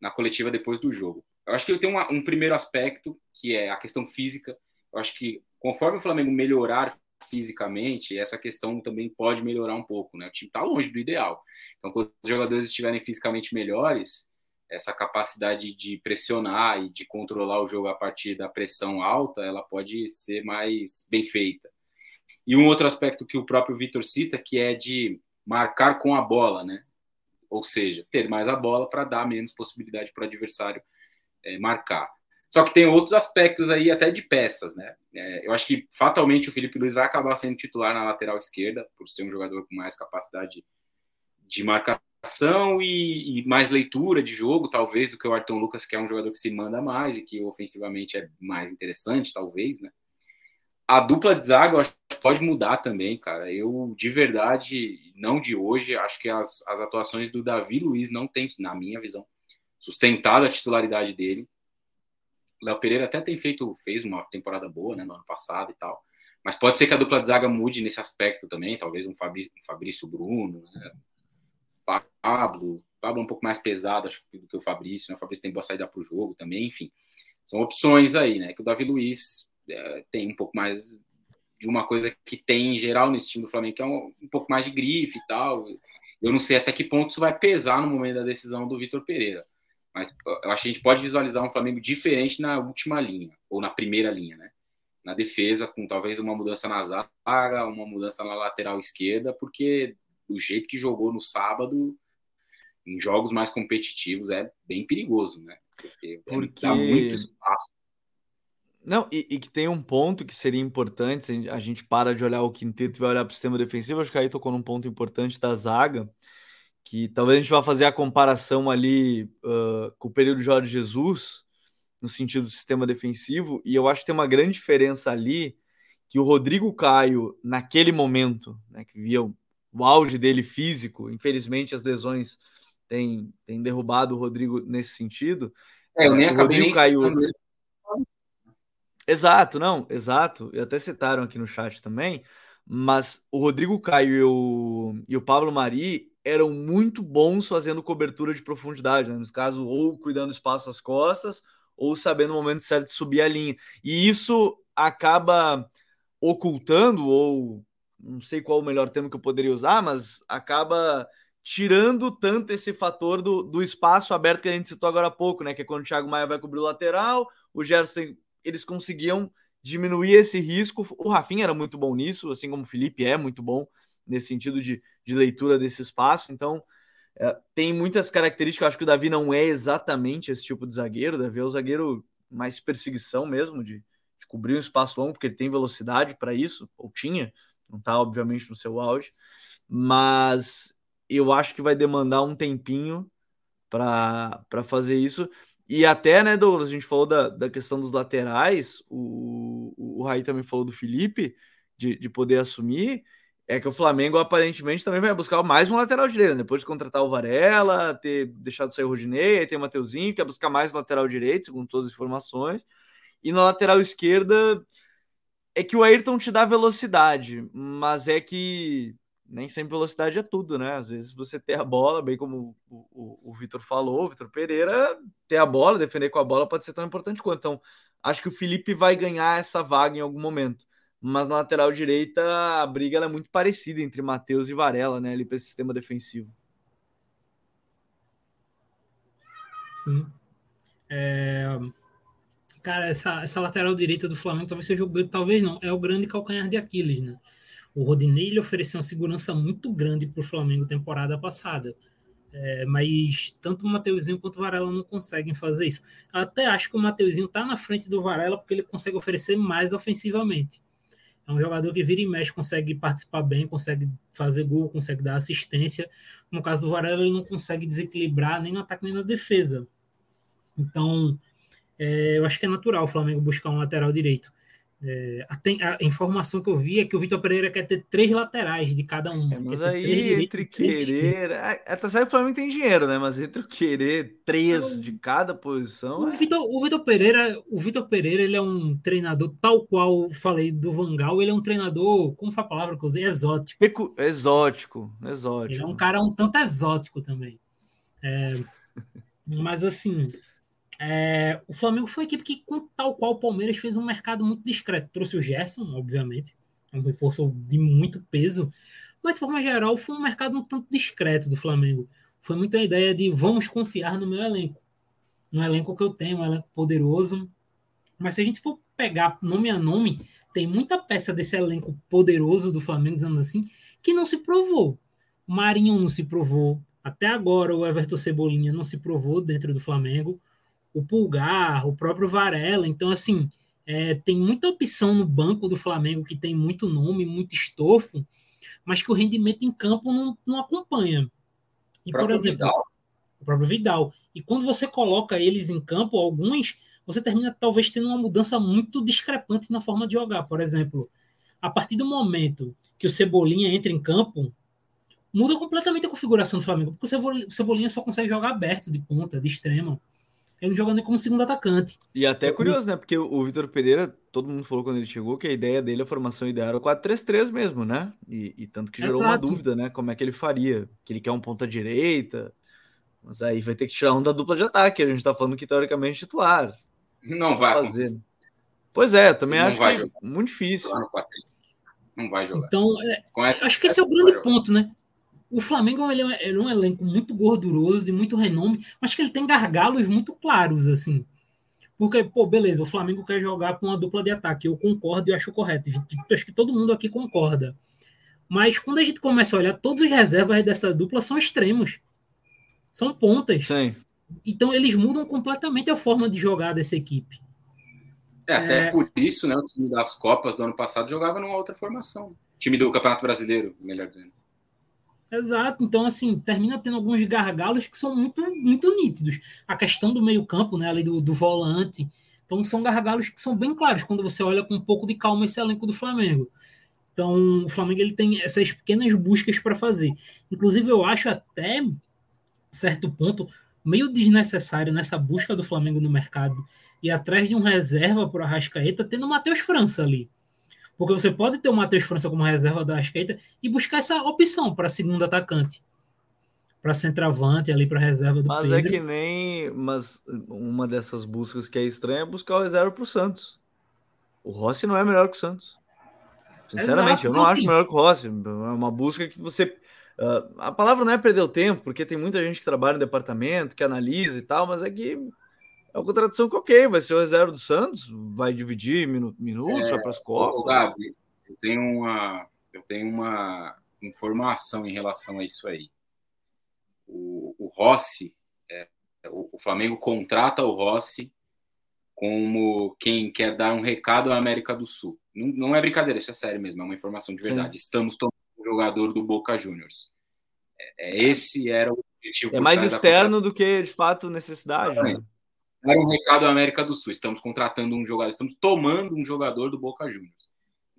na coletiva depois do jogo. Eu acho que tem uma, um primeiro aspecto, que é a questão física. Eu acho que conforme o Flamengo melhorar fisicamente, essa questão também pode melhorar um pouco, né? O time está longe do ideal. Então, quando os jogadores estiverem fisicamente melhores, essa capacidade de pressionar e de controlar o jogo a partir da pressão alta, ela pode ser mais bem feita. E um outro aspecto que o próprio Vitor cita, que é de marcar com a bola, né? Ou seja, ter mais a bola para dar menos possibilidade para o adversário é, marcar. Só que tem outros aspectos aí, até de peças, né? É, eu acho que fatalmente o Felipe Luiz vai acabar sendo titular na lateral esquerda, por ser um jogador com mais capacidade de marcação e, e, mais leitura de jogo, talvez, do que o Arton Lucas, que é um jogador que se manda mais e que ofensivamente é mais interessante, talvez, né? A dupla de zaga eu acho que pode mudar também, cara. Eu, de verdade, não de hoje, acho que as, as atuações do Davi Luiz não têm, na minha visão, sustentado a titularidade dele Léo Pereira até tem feito, fez uma temporada boa, né, no ano passado e tal. Mas pode ser que a dupla de zaga mude nesse aspecto também, talvez um Fabrício, um Fabrício Bruno, né? Pablo, Pablo é um pouco mais pesado acho, do que o Fabrício, né? O Fabrício tem boa saída para o jogo também, enfim. São opções aí, né? Que o Davi Luiz é, tem um pouco mais de uma coisa que tem em geral nesse time do Flamengo, que é um, um pouco mais de grife e tal. Eu não sei até que ponto isso vai pesar no momento da decisão do Vitor Pereira. Mas eu acho que a gente pode visualizar um Flamengo diferente na última linha, ou na primeira linha, né? Na defesa, com talvez uma mudança na zaga, uma mudança na lateral esquerda, porque do jeito que jogou no sábado, em jogos mais competitivos, é bem perigoso, né? Porque, porque... dá muito espaço. Não, e, e, que tem um ponto que seria importante, a gente para de olhar o quinteto e vai olhar para o sistema defensivo, acho que aí tocou num ponto importante da zaga, que talvez a gente vá fazer a comparação ali uh, com o período de Jorge Jesus, no sentido do sistema defensivo, e eu acho que tem uma grande diferença ali, que o Rodrigo Caio, naquele momento, né, que via o, auge dele físico, infelizmente as lesões têm, têm derrubado o Rodrigo nesse sentido. É, eu nem o Rodrigo nem Caio. Exato, não, exato. E até citaram aqui no chat também, mas o Rodrigo Caio e o, e o Pablo Mari eram muito bons fazendo cobertura de profundidade, né? no caso, ou cuidando espaço às costas, ou sabendo o momento certo de subir a linha. E isso acaba ocultando, ou não sei qual o melhor termo que eu poderia usar, mas acaba tirando tanto esse fator do, do espaço aberto que a gente citou agora há pouco, né? Que é quando o Thiago Maia vai cobrir o lateral, o Gerson, eles conseguiam diminuir esse risco. O Rafinha era muito bom nisso, assim como o Felipe é muito bom nesse sentido de, de leitura desse espaço. Então, é, tem muitas características. Eu acho que o Davi não é exatamente esse tipo de zagueiro. O Davi é o zagueiro mais perseguição mesmo, de, de cobrir um espaço longo, porque ele tem velocidade para isso, ou tinha, não está, obviamente, no seu auge. Mas eu acho que vai demandar um tempinho para fazer isso. e até, né, Douglas, a gente falou da, da questão dos laterais, o, o, o Raí também falou do Felipe, de, de poder assumir, é que o Flamengo aparentemente também vai buscar mais um lateral direito, né? depois de contratar o Varela, ter deixado sair o Rodinei, aí tem o Mateuzinho, quer buscar mais lateral direito, segundo todas as informações, e na lateral esquerda é que o Ayrton te dá velocidade, mas é que nem sempre velocidade é tudo, né? Às vezes você ter a bola, bem como o, o, o Vitor falou, o Vitor Pereira, ter a bola, defender com a bola pode ser tão importante quanto. Então, acho que o Felipe vai ganhar essa vaga em algum momento. Mas na lateral direita, a briga é muito parecida entre Matheus e Varela, né? Ali para esse sistema defensivo. Sim. É... Cara, essa, essa lateral direita do Flamengo talvez seja o talvez não, é o grande calcanhar de Aquiles, né? O Rodinei ele ofereceu uma segurança muito grande para o Flamengo temporada passada. É, mas tanto o Mateuzinho quanto o Varela não conseguem fazer isso. Eu até acho que o Mateuzinho está na frente do Varela porque ele consegue oferecer mais ofensivamente. É um jogador que vira e mexe, consegue participar bem, consegue fazer gol, consegue dar assistência. No caso do Varela, ele não consegue desequilibrar nem no ataque nem na defesa. Então, é, eu acho que é natural o Flamengo buscar um lateral direito. É, a, a, informação que eu vi é que o Vitor Pereira quer ter três laterais de cada um. É, mas aí, entre querer. Até sabe que o Flamengo tem dinheiro, né? Mas entre querer três de cada posição. O, é... Vitor, o Vitor Pereira, o Vitor Pereira, ele é um treinador, tal qual falei do Vangal, ele é um treinador, como foi a palavra que eu usei? Exótico. Exótico, exótico. Ele é um cara um tanto exótico também. É, <laughs> mas assim. É, o Flamengo foi uma equipe que, tal qual o Palmeiras, fez um mercado muito discreto. Trouxe o Gerson, obviamente, um reforço de muito peso, mas de forma geral foi um mercado um tanto discreto do Flamengo. Foi muito a ideia de vamos confiar no meu elenco. No elenco que eu tenho, um elenco poderoso. Mas se a gente for pegar nome a nome, tem muita peça desse elenco poderoso do Flamengo, dizendo assim, que não se provou. O Marinho não se provou. Até agora o Everton Cebolinha não se provou dentro do Flamengo o Pulgar, o próprio Varela. Então, assim, é, tem muita opção no banco do Flamengo que tem muito nome, muito estofo, mas que o rendimento em campo não, não acompanha. E, por exemplo, Vidal. o próprio Vidal. E quando você coloca eles em campo, alguns, você termina talvez tendo uma mudança muito discrepante na forma de jogar. Por exemplo, a partir do momento que o Cebolinha entra em campo, muda completamente a configuração do Flamengo, porque o Cebolinha só consegue jogar aberto de ponta, de extrema ele jogando como segundo atacante. E até é curioso, né? Porque o Vitor Pereira, todo mundo falou quando ele chegou que a ideia dele, a formação ideal era o 4-3-3 mesmo, né? E, e, tanto que gerou Exato. uma dúvida, né? Como é que ele faria? Que ele quer um ponta direita, mas aí vai ter que tirar um da dupla de ataque. A gente tá falando que teoricamente é titular. Não vai fazer. Pois é, também acho que é muito difícil. Não vai jogar. Então, é, essa, acho que esse é o grande ponto, né? O Flamengo ele é, ele é um elenco muito gorduroso e muito renome, mas que ele tem gargalos muito claros, assim. Porque, pô, beleza, o Flamengo quer jogar com uma dupla de ataque. Eu concordo e acho correto. Acho que todo mundo aqui concorda. Mas quando a gente começa a olhar, todos os reservas dessa dupla são extremos. São pontas. Sim. Então eles mudam completamente a forma de jogar dessa equipe. É, até é... por isso, né? O time das Copas do ano passado jogava numa outra formação. O time do Campeonato Brasileiro, melhor dizendo. Exato. Então, assim, termina tendo alguns gargalos que são muito, muito nítidos. A questão do meio-campo, né? Ali do, do volante. Então, são gargalos que são bem claros quando você olha com um pouco de calma esse elenco do Flamengo. Então, o Flamengo ele tem essas pequenas buscas para fazer. Inclusive, eu acho até certo ponto meio desnecessário nessa busca do Flamengo no mercado e atrás de um reserva para o Arrascaeta, tendo o Matheus França ali. Porque você pode ter o Matheus França como reserva da esquerda e buscar essa opção para segundo atacante. Para centroavante ali para reserva do Mas é Pedro. é que nem. Mas uma dessas buscas que é estranha é buscar o reserva para o Santos. O Rossi não é melhor que o Santos. Sinceramente, Exato, eu não então, acho melhor que o Rossi. É uma busca que você. Uh, a palavra não é perder o tempo, porque tem muita gente que trabalha no departamento, que analisa e tal, mas é que é uma contradição que, ok, vai ser o reserva do Santos, vai dividir minutos, é, vai para as Copas. Gabi, eu tenho, uma, eu tenho uma informação em relação a isso aí. O, o Rossi, é, o, o, Flamengo contrata o Rossi como quem quer dar um recado à América do Sul. Não, não é brincadeira, isso é sério mesmo, é uma informação de verdade. Sim. Estamos tomando um jogador do Boca Juniors. É, é esse era o objetivo. É mais externo do que, de fato, necessidade. Né? Era um recado à América do Sul. Estamos contratando um jogador, estamos tomando um jogador do Boca Juniors.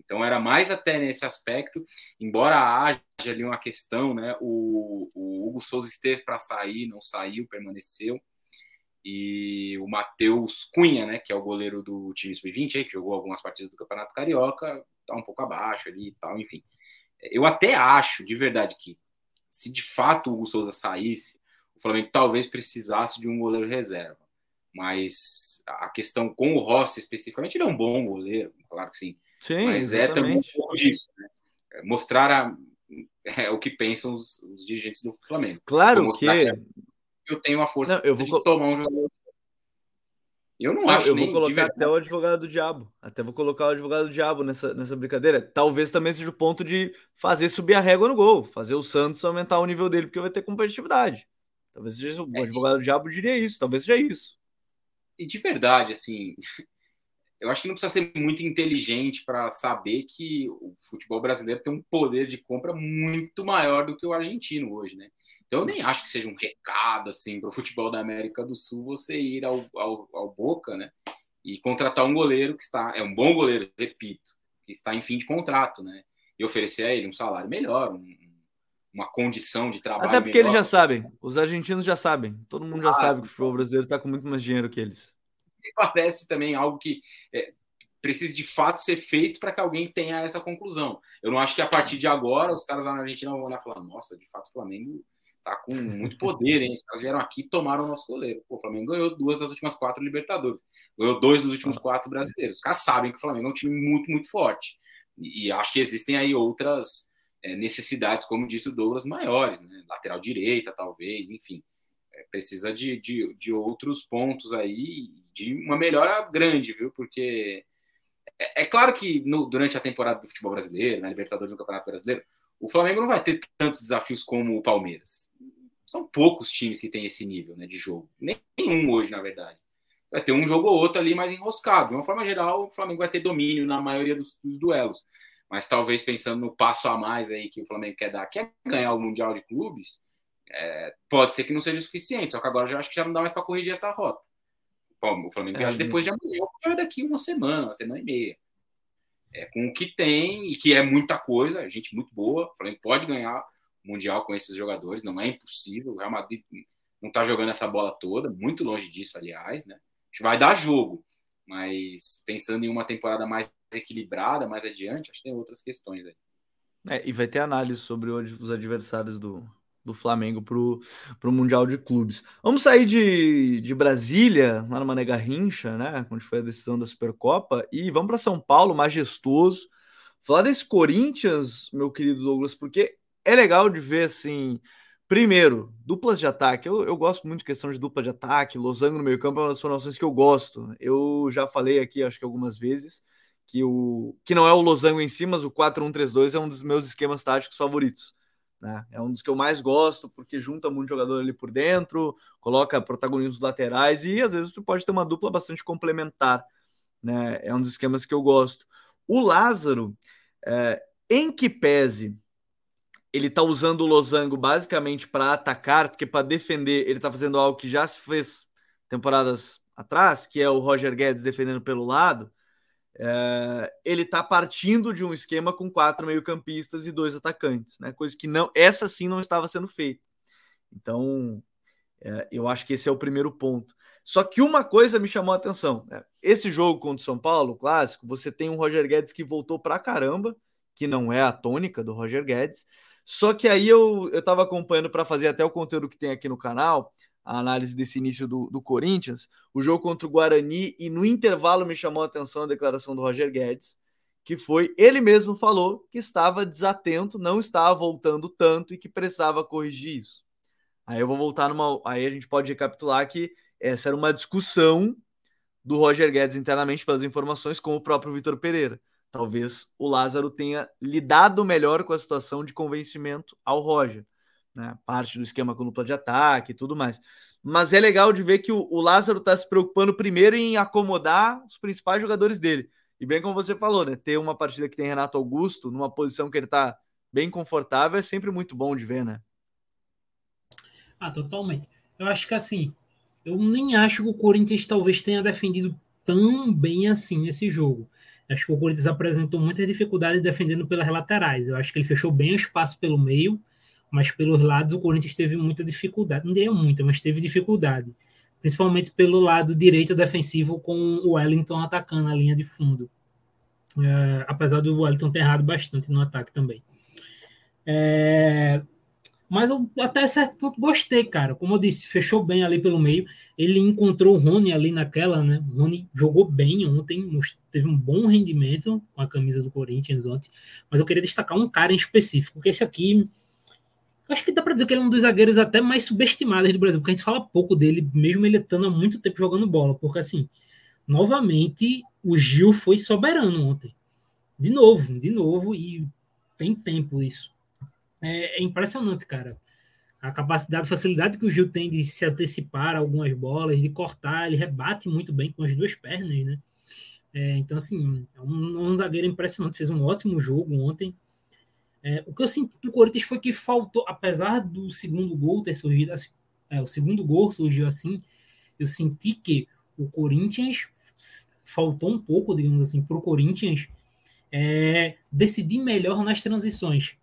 Então era mais até nesse aspecto, embora haja ali uma questão, né? O, o Hugo Souza esteve para sair, não saiu, permaneceu. E o Matheus Cunha, né, que é o goleiro do time sub-20, que jogou algumas partidas do Campeonato Carioca, tá um pouco abaixo ali e tal, enfim. Eu até acho, de verdade, que se de fato o Hugo Souza saísse, o Flamengo talvez precisasse de um goleiro reserva. Mas a questão com o Rossi especificamente, ele é um bom goleiro, claro que sim. Sim, mas exatamente. é também um pouco disso, né? É mostrar a, é, o que pensam os, os, dirigentes do Flamengo. Claro que... eu tenho a força não, eu vou de tomar um jogador eu não, não acho. Eu vou colocar até o advogado do diabo. Até vou colocar o advogado do diabo nessa, nessa brincadeira. Talvez também seja o ponto de fazer subir a régua no gol, fazer o Santos aumentar o nível dele, porque vai ter competitividade. Talvez seja o é, advogado do diabo diria isso, talvez seja isso. E de verdade, assim, eu acho que não precisa ser muito inteligente para saber que o futebol brasileiro tem um poder de compra muito maior do que o argentino hoje, né? Então eu nem acho que seja um recado assim para o futebol da América do Sul você ir ao, ao, ao, Boca, né? E contratar um goleiro que está é um bom goleiro, repito, que está em fim de contrato, né? E oferecer a ele um salário melhor, um, uma condição de trabalho. Até porque melhor. eles já sabem, os argentinos já sabem, todo mundo já ah, sabe que o futebol brasileiro está com muito mais dinheiro que eles. Me parece também algo que é, precisa de fato ser feito para que alguém tenha essa conclusão. Eu não acho que a partir de agora os caras lá na Argentina vão olhar e falar: nossa, de fato o Flamengo tá com muito poder, hein? Os caras vieram aqui e tomaram o nosso goleiro. Pô, o Flamengo ganhou duas das últimas quatro Libertadores. Ganhou dois dos últimos quatro brasileiros. Os caras sabem que o Flamengo é um time muito, muito forte. E, e acho que existem aí outras é, necessidades, como disse o Douglas, maiores, né? Lateral direita, talvez, enfim. É, precisa de, de, de outros pontos aí, de uma melhora grande, viu? Porque é, é claro que no, durante a temporada do futebol brasileiro, na Libertadores do Campeonato Brasileiro, o Flamengo não vai ter tantos desafios como o Palmeiras. São poucos times que têm esse nível né, de jogo. Nenhum hoje, na verdade. Vai ter um jogo ou outro ali mais enroscado. De uma forma geral, o Flamengo vai ter domínio na maioria dos, dos duelos. Mas talvez pensando no passo a mais aí que o Flamengo quer dar, que é ganhar o Mundial de Clubes, é, pode ser que não seja o suficiente. Só que agora já acho que já não dá mais para corrigir essa rota. Bom, o Flamengo é, viaja depois de amanhã, ou daqui uma semana, uma semana e meia é, com o que tem, e que é muita coisa, gente muito boa. O Flamengo pode ganhar o Mundial com esses jogadores, não é impossível. O Real Madrid não está jogando essa bola toda, muito longe disso, aliás, né? A gente vai dar jogo, mas pensando em uma temporada mais equilibrada, mais adiante, acho que tem outras questões aí. É, e vai ter análise sobre os adversários do, do Flamengo para o Mundial de Clubes. Vamos sair de, de Brasília, lá no Mané Garrincha, né? Onde foi a decisão da Supercopa, e vamos para São Paulo, majestoso. Falar desse Corinthians, meu querido Douglas, porque é legal de ver assim. Primeiro, duplas de ataque. Eu, eu gosto muito de questão de dupla de ataque. Losango no meio-campo é uma das formações que eu gosto. Eu já falei aqui, acho que algumas vezes, que o que não é o Losango em si, mas o 4-1-3-2 é um dos meus esquemas táticos favoritos. Né? É um dos que eu mais gosto, porque junta muito jogador ali por dentro, coloca protagonistas laterais e às vezes tu pode ter uma dupla bastante complementar. Né? É um dos esquemas que eu gosto. O Lázaro, é, em que pese ele tá usando o losango basicamente para atacar, porque para defender ele tá fazendo algo que já se fez temporadas atrás, que é o Roger Guedes defendendo pelo lado. É, ele está partindo de um esquema com quatro meio-campistas e dois atacantes, né? Coisa que não, essa sim não estava sendo feita. Então, é, eu acho que esse é o primeiro ponto. Só que uma coisa me chamou a atenção: né? esse jogo contra o São Paulo, clássico, você tem um Roger Guedes que voltou pra caramba, que não é a tônica do Roger Guedes. Só que aí eu, eu tava acompanhando para fazer até o conteúdo que tem aqui no canal a análise desse início do, do Corinthians, o jogo contra o Guarani, e no intervalo me chamou a atenção a declaração do Roger Guedes, que foi, ele mesmo falou que estava desatento, não estava voltando tanto e que precisava corrigir isso. Aí eu vou voltar numa. Aí a gente pode recapitular que essa era uma discussão do Roger Guedes internamente pelas informações com o próprio Vitor Pereira. Talvez o Lázaro tenha lidado melhor com a situação de convencimento ao Roger né? parte do esquema com dupla de ataque e tudo mais. Mas é legal de ver que o, o Lázaro está se preocupando primeiro em acomodar os principais jogadores dele. E bem como você falou, né? Ter uma partida que tem Renato Augusto numa posição que ele está bem confortável é sempre muito bom de ver, né? Ah, totalmente. Eu acho que assim, eu nem acho que o Corinthians talvez tenha defendido tão bem assim nesse jogo. Acho que o Corinthians apresentou muita dificuldade defendendo pelas laterais. Eu acho que ele fechou bem o espaço pelo meio, mas pelos lados o Corinthians teve muita dificuldade. Não deu muita, mas teve dificuldade. Principalmente pelo lado direito defensivo com o Wellington atacando a linha de fundo. É, apesar do Wellington ter errado bastante no ataque também. É, mas eu até certo ponto gostei, cara. Como eu disse, fechou bem ali pelo meio. Ele encontrou o Rony ali naquela, né? O Rony jogou bem ontem, teve um bom rendimento com a camisa do Corinthians ontem. Mas eu queria destacar um cara em específico, que esse aqui. Acho que dá para dizer que ele é um dos zagueiros até mais subestimados do Brasil, porque a gente fala pouco dele, mesmo ele estando há muito tempo jogando bola. Porque, assim, novamente, o Gil foi soberano ontem. De novo, de novo, e tem tempo isso é, é impressionante, cara. A capacidade, a facilidade que o Gil tem de se antecipar algumas bolas, de cortar, ele rebate muito bem com as duas pernas, né? É, então, assim, é um, um, zagueiro impressionante, fez um ótimo jogo ontem. É, o que eu senti do Corinthians foi que faltou, apesar do segundo gol ter surgido assim, é, o segundo gol surgiu assim, eu senti que o Corinthians faltou um pouco, digamos assim, para o Corinthians é, decidir melhor nas transições.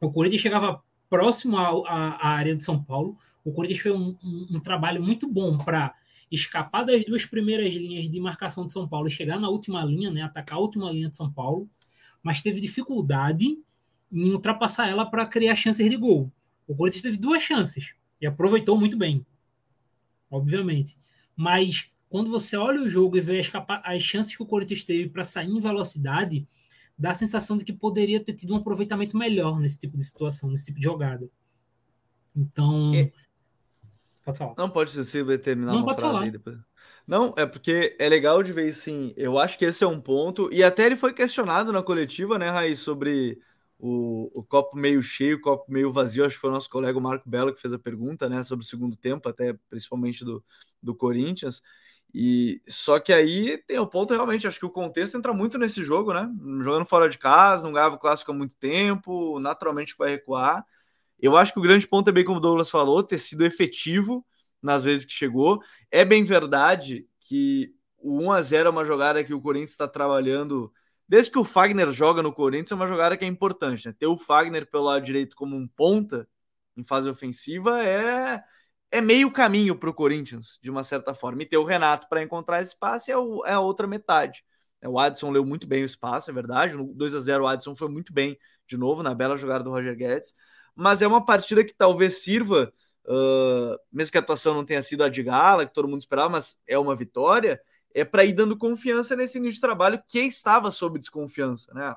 O Corinthians chegava próximo à, área de São Paulo. O Corinthians fez um, um, um trabalho muito bom para escapar das duas primeiras linhas de marcação de São Paulo e chegar na última linha, né, atacar a última linha de São Paulo, mas teve dificuldade em ultrapassar ela para criar chances de gol. O Corinthians teve duas chances e aproveitou muito bem, obviamente. Mas quando você olha o jogo e vê as, as chances que o Corinthians teve para sair em velocidade, dá a sensação de que poderia ter tido um aproveitamento melhor nesse tipo de situação, nesse tipo de jogada. Então. É... Pode falar. Não, pode você vai terminar Não, uma frase falar. aí depois. Não, é porque é legal de ver sim. Eu acho que esse é um ponto. E até ele foi questionado na coletiva, né, Raiz, sobre o, o copo meio cheio, o copo meio vazio. Acho que foi o nosso colega Marco Belo que fez a pergunta, né, sobre o segundo tempo, até principalmente do, do Corinthians. E só que aí tem o ponto realmente, acho que o contexto entra muito nesse jogo, né? Jogando fora de casa, não ganhava o clássico há muito tempo, naturalmente vai recuar. Eu acho que o grande ponto é bem como o Douglas falou, ter sido efetivo nas vezes que chegou. É bem verdade que o 1 a 0 é uma jogada que o Corinthians está trabalhando desde que o Fagner joga no Corinthians, é uma jogada que é importante, né? Ter o Fagner pelo lado direito como um ponta em fase ofensiva é é meio caminho para o Corinthians, de uma certa forma. E ter o Renato para encontrar espaço é, o, é, a outra metade. É, o Adson leu muito bem o espaço, é verdade. No 2 a 0 o Adson foi muito bem de novo na bela jogada do Roger Guedes. Mas é uma partida que talvez sirva, uh, mesmo que a atuação não tenha sido a de gala, que todo mundo esperava, mas é uma vitória, é para ir dando confiança nesse início de trabalho que estava sob desconfiança. Né?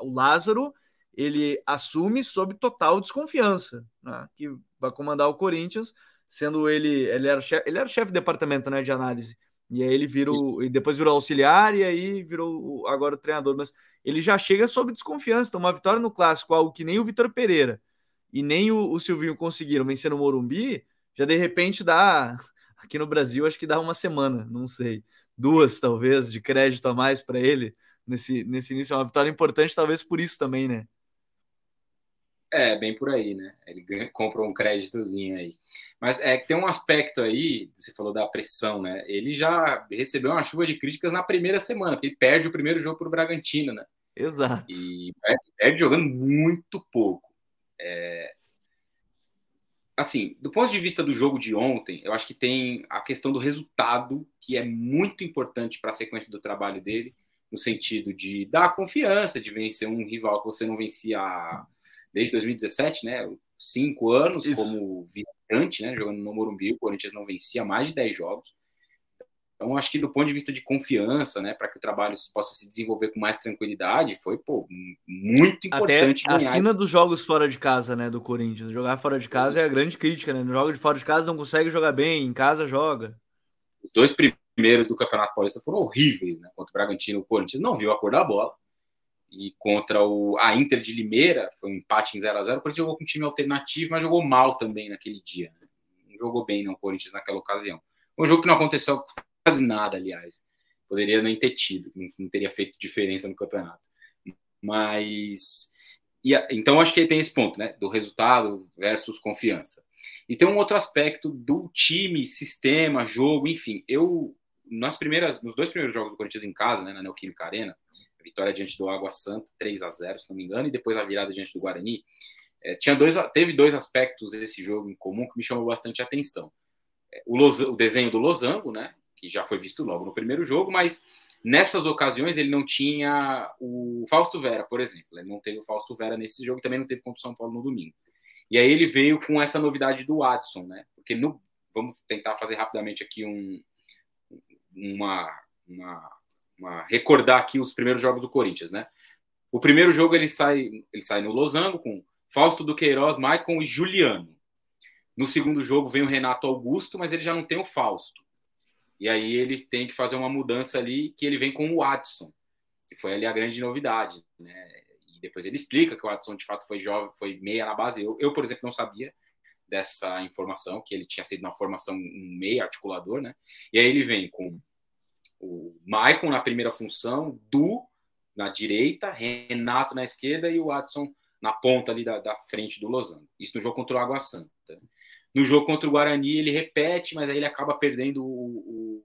o Lázaro ele assume sob total desconfiança, né? que vai comandar o Corinthians, sendo ele, ele era chefe, ele era chefe de departamento, né, de análise. E aí ele virou, e depois virou auxiliar e aí virou agora o treinador, mas ele já chega sob desconfiança. Então, uma vitória no clássico, algo que nem o Vitor Pereira e nem o, o Silvinho conseguiram vencer no Morumbi, já de repente dá <laughs> aqui no Brasil, acho que dá uma semana, não sei, duas talvez de crédito a mais para ele nesse nesse início, é uma vitória importante talvez por isso também, né? É, bem por aí, né? Ele ganha, compra um créditozinho aí. Mas é que tem um aspecto aí, você falou da pressão, né? Ele já recebeu uma chuva de críticas na primeira semana, porque ele perde o primeiro jogo para o Bragantino, né? Exato. E perde jogando muito pouco. É... Assim, do ponto de vista do jogo de ontem, eu acho que tem a questão do resultado, que é muito importante para a sequência do trabalho dele, no sentido de dar confiança, de vencer um rival que você não vencia desde 2017, né? Cinco anos Isso. como visitante, né? Jogando no Morumbi, o Corinthians não vencia mais de 10 jogos. Então, acho que do ponto de vista de confiança, né, para que o trabalho possa se desenvolver com mais tranquilidade, foi pô, muito importante. Até acima dos jogos fora de casa, né, do Corinthians. Jogar fora de casa é a grande crítica, né? No jogo de fora de casa não consegue jogar bem, em casa joga. Os dois primeiros do Campeonato Paulista foram horríveis, né? Contra o Bragantino, o Corinthians não viu a cor da bola e contra o, a Inter de Limeira, foi um empate em 0 a 0 O Corinthians jogou com um time alternativo, mas jogou mal também naquele dia. Né? Não jogou bem não, o Corinthians naquela ocasião. Um jogo que não aconteceu quase nada, aliás. Poderia nem ter tido, não, teria feito diferença no campeonato. Mas. E, então, acho que tem esse ponto, né? Do resultado versus confiança. E tem um outro aspecto do time, sistema, jogo, enfim. Eu, nas primeiras, nos dois primeiros jogos do Corinthians em casa, né, na Neoquímica Arena, a vitória diante do Água Santa, 3 a 0 se não me engano, e depois a virada diante do Guarani, é, tinha dois, teve dois aspectos desse jogo em comum que me chamou bastante atenção. É, o, Los, o desenho do Losango, né, que já foi visto logo no primeiro jogo, mas nessas ocasiões ele não tinha o Fausto Vera, por exemplo. Ele não teve o Fausto Vera nesse jogo, também não teve contra o São Paulo no domingo. E aí ele veio com essa novidade do Watson, né? Porque no, vamos tentar fazer rapidamente aqui um, uma, uma, uma, recordar aqui os primeiros jogos do Corinthians, né? O primeiro jogo ele sai, ele sai no Losango com Fausto do Queiroz, Maicon e Juliano. No segundo jogo vem o Renato Augusto, mas ele já não tem o Fausto. E aí ele tem que fazer uma mudança ali que ele vem com o Watson, que foi ali a grande novidade, né? E depois ele explica que o Watson de fato foi jovem, foi meia na base. Eu, eu por exemplo, não sabia dessa informação, que ele tinha sido na formação um meia articulador, né? E aí ele vem com o Maicon na primeira função, Du na direita, Renato na esquerda e o Watson na ponta ali da, da frente do Losango. Isso no jogo contra o Água Santa. No jogo contra o Guarani, ele repete, mas aí ele acaba perdendo o, o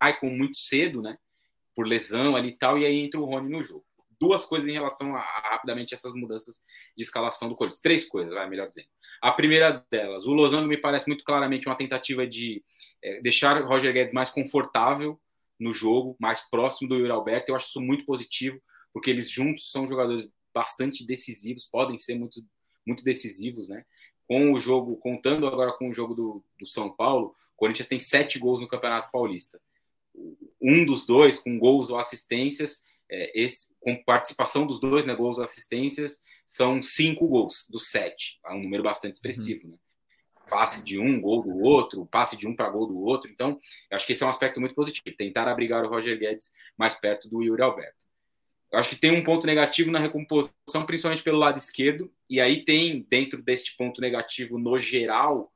Maicon muito cedo, né? Por lesão ali e tal, e aí entra o Rony no jogo. Duas coisas em relação a, a rapidamente essas mudanças de escalação do Corinthians. Três coisas, vai melhor dizendo. A primeira delas, o Losango me parece muito claramente uma tentativa de é, deixar o Roger Guedes mais confortável no jogo, mais próximo do Yuri Alberto. Eu acho isso muito positivo, porque eles juntos são jogadores bastante decisivos, podem ser muito, muito decisivos, né? Com o jogo, contando agora com o jogo do, do São Paulo, o Corinthians tem sete gols no Campeonato Paulista. Um dos dois, com gols ou assistências, é, esse, com participação dos dois, né, gols ou assistências, são cinco gols dos sete. É um número bastante expressivo, né? Passe de um, gol do outro, passe de um para gol do outro. Então, acho que esse é um aspecto muito positivo. Tentar abrigar o Roger Guedes mais perto do Yuri Alberto. Acho que tem um ponto negativo na recomposição, principalmente pelo lado esquerdo, e aí tem, dentro deste ponto negativo no geral,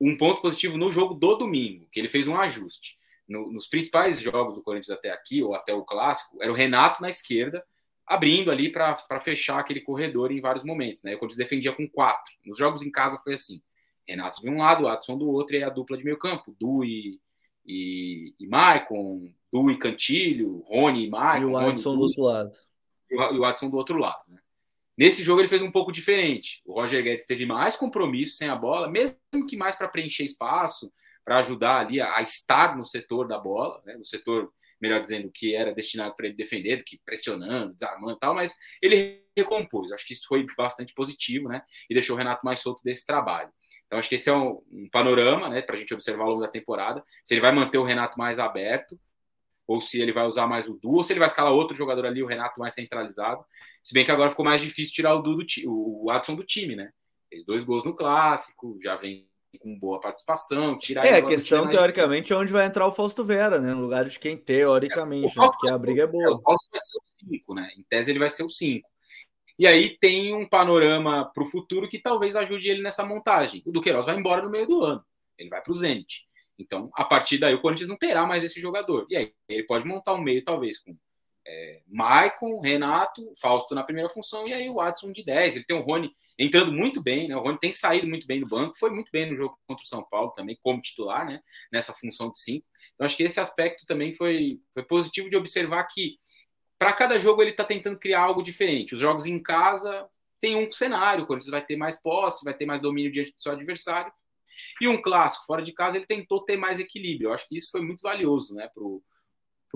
um ponto positivo no jogo do domingo, que ele fez um ajuste. No, nos principais jogos do Corinthians até aqui, ou até o clássico, era o Renato na esquerda, abrindo ali para fechar aquele corredor em vários momentos. Né? O Corinthians defendia com quatro. Nos jogos em casa foi assim: Renato de um lado, Adson do outro, e a dupla de meio campo, Du e, e, e Maicon, Du e Cantilho, Rony e Maicon. E o Watson do outro lado. E o Watson do outro lado. Né? Nesse jogo ele fez um pouco diferente. O Roger Guedes teve mais compromisso sem a bola, mesmo que mais para preencher espaço, para ajudar ali a, a, estar no setor da bola, né? no setor, melhor dizendo, que era destinado para ele defender, do que pressionando, desarmando e tal, mas ele recompôs. Acho que isso foi bastante positivo, né? E deixou o Renato mais solto desse trabalho. Então, acho que esse é um, um panorama, né, para a gente observar ao longo da temporada. Se ele vai manter o Renato mais aberto, ou se ele vai usar mais o Du, ou se ele vai escalar outro jogador ali, o Renato mais centralizado. Se bem que agora ficou mais difícil tirar o Du do o Adson do time, né? Fez dois gols no clássico, já vem com boa participação, tirar É, a questão, teoricamente, é onde vai entrar o Fausto Vera, né? No lugar de quem teoricamente, é, né? porque a briga é boa. É, o Fausto vai ser o 5, né? Em tese ele vai ser o 5. E aí tem um panorama para o futuro que talvez ajude ele nessa montagem. O Duqueiroz vai embora no meio do ano. Ele vai para o Zenit. Então, a partir daí, o Corinthians não terá mais esse jogador. E aí, ele pode montar um meio, talvez, com é, Maicon, Renato, Fausto na primeira função, e aí o Watson de 10. Ele tem o Rony entrando muito bem, né? O Rony tem saído muito bem do banco, foi muito bem no jogo contra o São Paulo também, como titular, né? Nessa função de 5. Então, acho que esse aspecto também foi, foi positivo de observar que para cada jogo ele está tentando criar algo diferente. Os jogos em casa tem um cenário, o Corinthians vai ter mais posse, vai ter mais domínio diante do seu adversário. E um clássico, fora de casa, ele tentou ter mais equilíbrio. Eu acho que isso foi muito valioso né, para o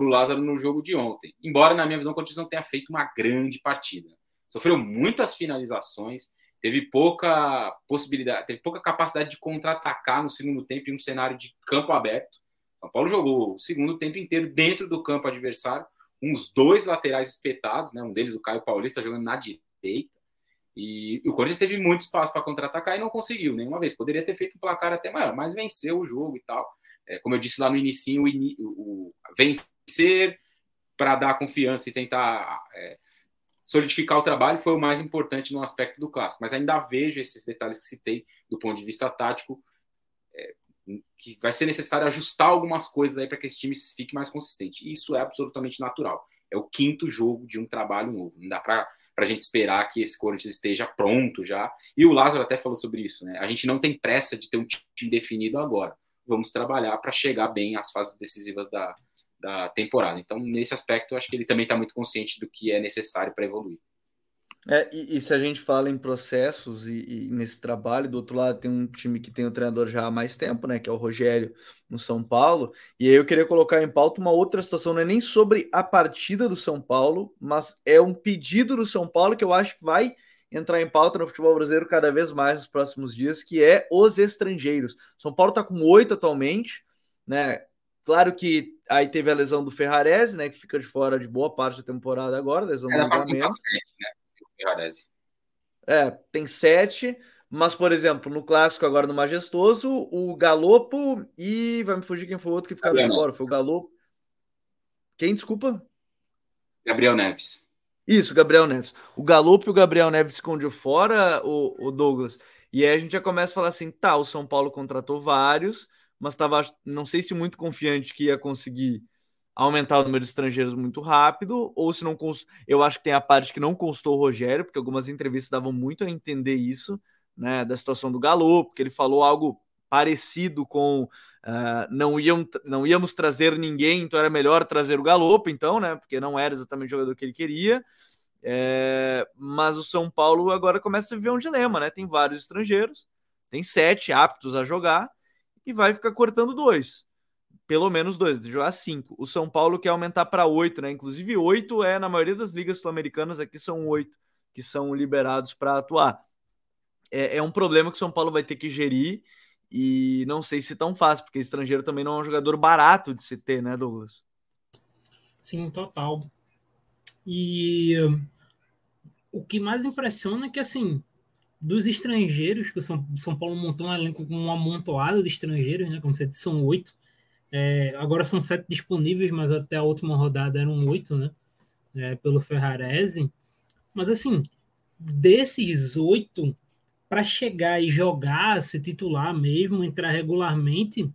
Lázaro no jogo de ontem. Embora, na minha visão, o Corinthians não tenha feito uma grande partida. Sofreu muitas finalizações, teve pouca possibilidade, teve pouca capacidade de contra-atacar no segundo tempo em um cenário de campo aberto. O São Paulo jogou o segundo tempo inteiro dentro do campo adversário, uns dois laterais espetados, né? Um deles, o Caio Paulista, jogando na direita. E, o Corinthians teve muito espaço para contra-atacar e não conseguiu nenhuma vez. Poderia ter feito um placar até maior, mas venceu o jogo e tal. É, como eu disse lá no início, o, o, vencer para dar confiança e tentar é, solidificar o trabalho foi o mais importante no aspecto do clássico. Mas ainda vejo esses detalhes que citei do ponto de vista tático que vai ser necessário ajustar algumas coisas aí para que esse time fique mais consistente. Isso é absolutamente natural. É o quinto jogo de um trabalho novo. Não dá para a gente esperar que esse Corinthians esteja pronto já. E o Lázaro até falou sobre isso, né? A gente não tem pressa de ter um time definido agora. Vamos trabalhar para chegar bem às fases decisivas da, da temporada. Então, nesse aspecto, eu acho que ele também está muito consciente do que é necessário para evoluir. É, e, e, se a gente fala em processos e, e, nesse trabalho, do outro lado tem um time que tem o um treinador já há mais tempo, né? Que é o Rogério no São Paulo. E aí eu queria colocar em pauta uma outra situação, não é nem sobre a partida do São Paulo, mas é um pedido do São Paulo que eu acho que vai entrar em pauta no futebol brasileiro cada vez mais nos próximos dias, que é os estrangeiros. São Paulo está com oito atualmente, né? Claro que aí teve a lesão do Ferrarese, né? Que fica de fora de boa parte da temporada agora, lesão do ligamento. Né? É, tem sete, mas, por exemplo, no clássico agora no Majestoso, o Galopo e. Vai me fugir quem foi o outro que ficou de fora. Foi o Galopo. Quem, desculpa? Gabriel Neves. Isso, Gabriel Neves. O Galopo e o Gabriel Neves escondiam fora, o, o Douglas. E aí a gente já começa a falar assim: tá, o São Paulo contratou vários, mas estava, não sei se muito confiante que ia conseguir aumentar o número de estrangeiros muito rápido, ou se não const... eu acho que tem a parte que não constou o Rogério, porque algumas entrevistas davam muito a entender isso, né, da situação do Galo, porque ele falou algo parecido com uh, não, iam, não íamos trazer ninguém, então era melhor trazer o Galopo, então, né, porque não era exatamente o jogador que ele queria. É, mas o São Paulo agora começa a viver um dilema, né? Tem vários estrangeiros, tem sete aptos a jogar e vai ficar cortando dois pelo menos dois, de jogar cinco. O São Paulo quer aumentar para oito, né? Inclusive, oito é, na maioria das ligas sul-americanas, aqui são oito que são liberados para atuar. É, é, um problema que o São Paulo vai ter que gerir e não sei se tão fácil, porque estrangeiro também não é um jogador barato de se ter, né, Douglas? Sim, total. E o que mais impressiona é que, assim, dos estrangeiros, que o São, São Paulo montou um elenco com um amontoado de estrangeiros, né? Como você disse, são oito é, agora são sete disponíveis, mas até a última rodada eram oito, né? É, pelo Ferrarese. Mas assim, desses oito, para chegar e jogar, se titular mesmo, entrar regularmente,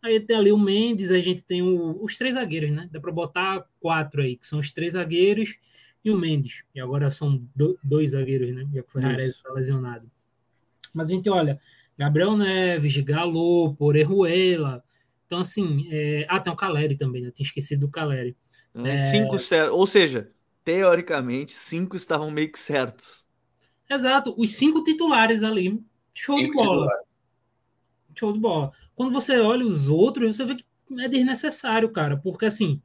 aí tem ali o Mendes, a gente tem o, os três zagueiros, né? Dá para botar quatro aí, que são os três zagueiros e o Mendes. E agora são do, dois zagueiros, né? Já que o Ferrarese está lesionado. Mas a gente olha, Gabriel Neves, Galo, Orejuela, então, assim, é... ah, tem o Caleri também, né? Eu tinha esquecido do Caleri. É, cinco certos, ou seja, teoricamente, cinco estavam meio que certos. Exato, os cinco titulares ali. Show cinco de bola. Titulares. Show de bola. Quando você olha os outros, você vê que é desnecessário, cara, porque assim,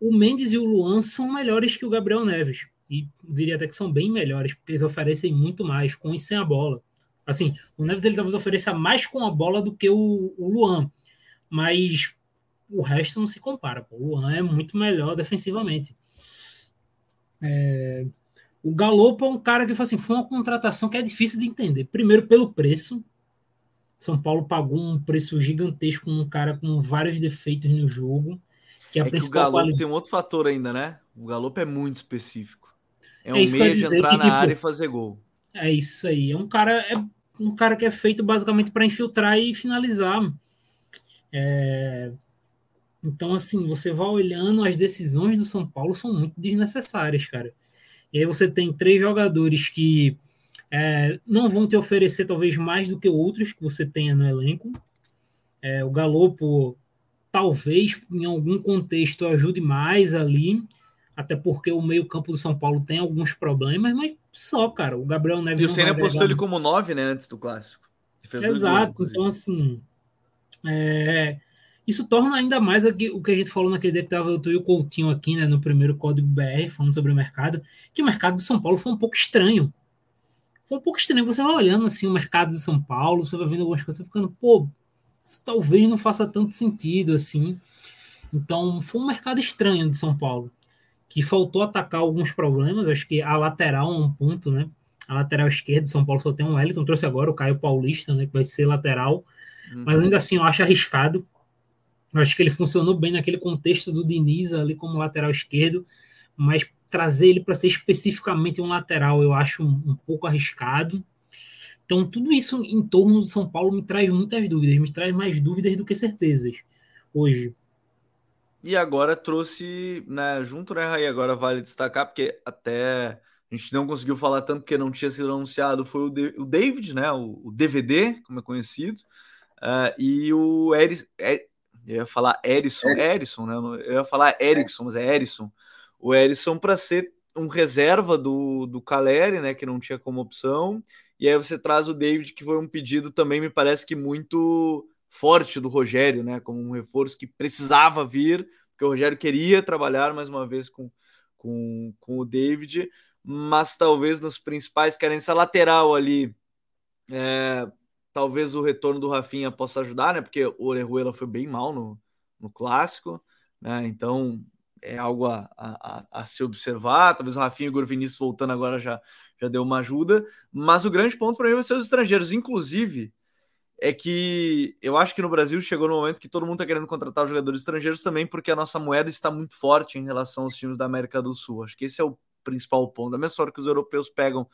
o Mendes e o Luan são melhores que o Gabriel Neves. E diria até que são bem melhores, porque eles oferecem muito mais com e sem a bola. Assim, o Neves ele talvez ofereça mais com a bola do que o, o Luan mas o resto não se compara. Pô. O Luan é muito melhor defensivamente. É... O Galopo é um cara que assim, foi uma contratação que é difícil de entender. Primeiro, pelo preço. São Paulo pagou um preço gigantesco num cara com vários defeitos no jogo. Que é principal que o Galopo qualidade... tem um outro fator ainda, né? O Galopo é muito específico. É, é um meio de entrar que, na tipo, área e fazer gol. É isso aí. É um cara, é um cara que é feito basicamente para infiltrar e finalizar. É... Então, assim, você vai olhando, as decisões do São Paulo são muito desnecessárias, cara. E aí você tem três jogadores que é, não vão te oferecer talvez mais do que outros que você tenha no elenco. É, o Galopo talvez em algum contexto ajude mais ali, até porque o meio-campo do São Paulo tem alguns problemas, mas só, cara. O Gabriel Neves. E o Senna postou ele como nove, né, antes do clássico. Exato, gols, então assim. É, isso torna ainda mais o que a gente falou naquele dia que estava eu e o Coutinho aqui, né, no primeiro código BR, falando sobre o mercado, que o mercado de São Paulo foi um pouco estranho. Foi um pouco estranho. Você vai olhando assim o mercado de São Paulo, você vai vendo algumas coisas, ficando, pô, isso talvez não faça tanto sentido assim. Então, foi um mercado estranho de São Paulo, que faltou atacar alguns problemas. Acho que a lateral é um ponto, né? A lateral esquerda de São Paulo só tem um Wellington, trouxe agora o Caio Paulista, né? Que vai ser lateral. Uhum. Mas ainda assim eu acho arriscado. Eu acho que ele funcionou bem naquele contexto do Diniz ali como lateral esquerdo, mas trazer ele para ser especificamente um lateral eu acho um, um, pouco arriscado. Então tudo isso em torno do São Paulo me traz muitas dúvidas, me traz mais dúvidas do que certezas hoje. E agora trouxe, né, junto, né, Raí, agora vale destacar, porque até a gente não conseguiu falar tanto porque não tinha sido anunciado, foi o, o David, né? O, o, DVD, como é conhecido, uh, e o Eris, er, eu ia falar Erison, Erison, né? Eu ia falar Erickson, mas é Erison. O Erison para ser um reserva do, do Caleri, né? Que não tinha como opção. E aí você traz o David, que foi um pedido também, me parece que muito forte do Rogério, né? Como um reforço que precisava vir, porque o Rogério queria trabalhar mais uma vez com, com, com o David mas talvez nos principais carência lateral ali, é, talvez o retorno do Rafinha possa ajudar, né? Porque o Orejuela foi bem mal no, no clássico, né? Então é algo a, a, a, se observar. Talvez o Rafinha e o Igor voltando agora já, já deu uma ajuda. Mas o grande ponto para mim vai ser os estrangeiros. Inclusive, é que eu acho que no Brasil chegou no momento que todo mundo está querendo contratar jogadores estrangeiros também, porque a nossa moeda está muito forte em relação aos times da América do Sul. Acho que esse é o principal ponto. Da mesma forma que os europeus pegam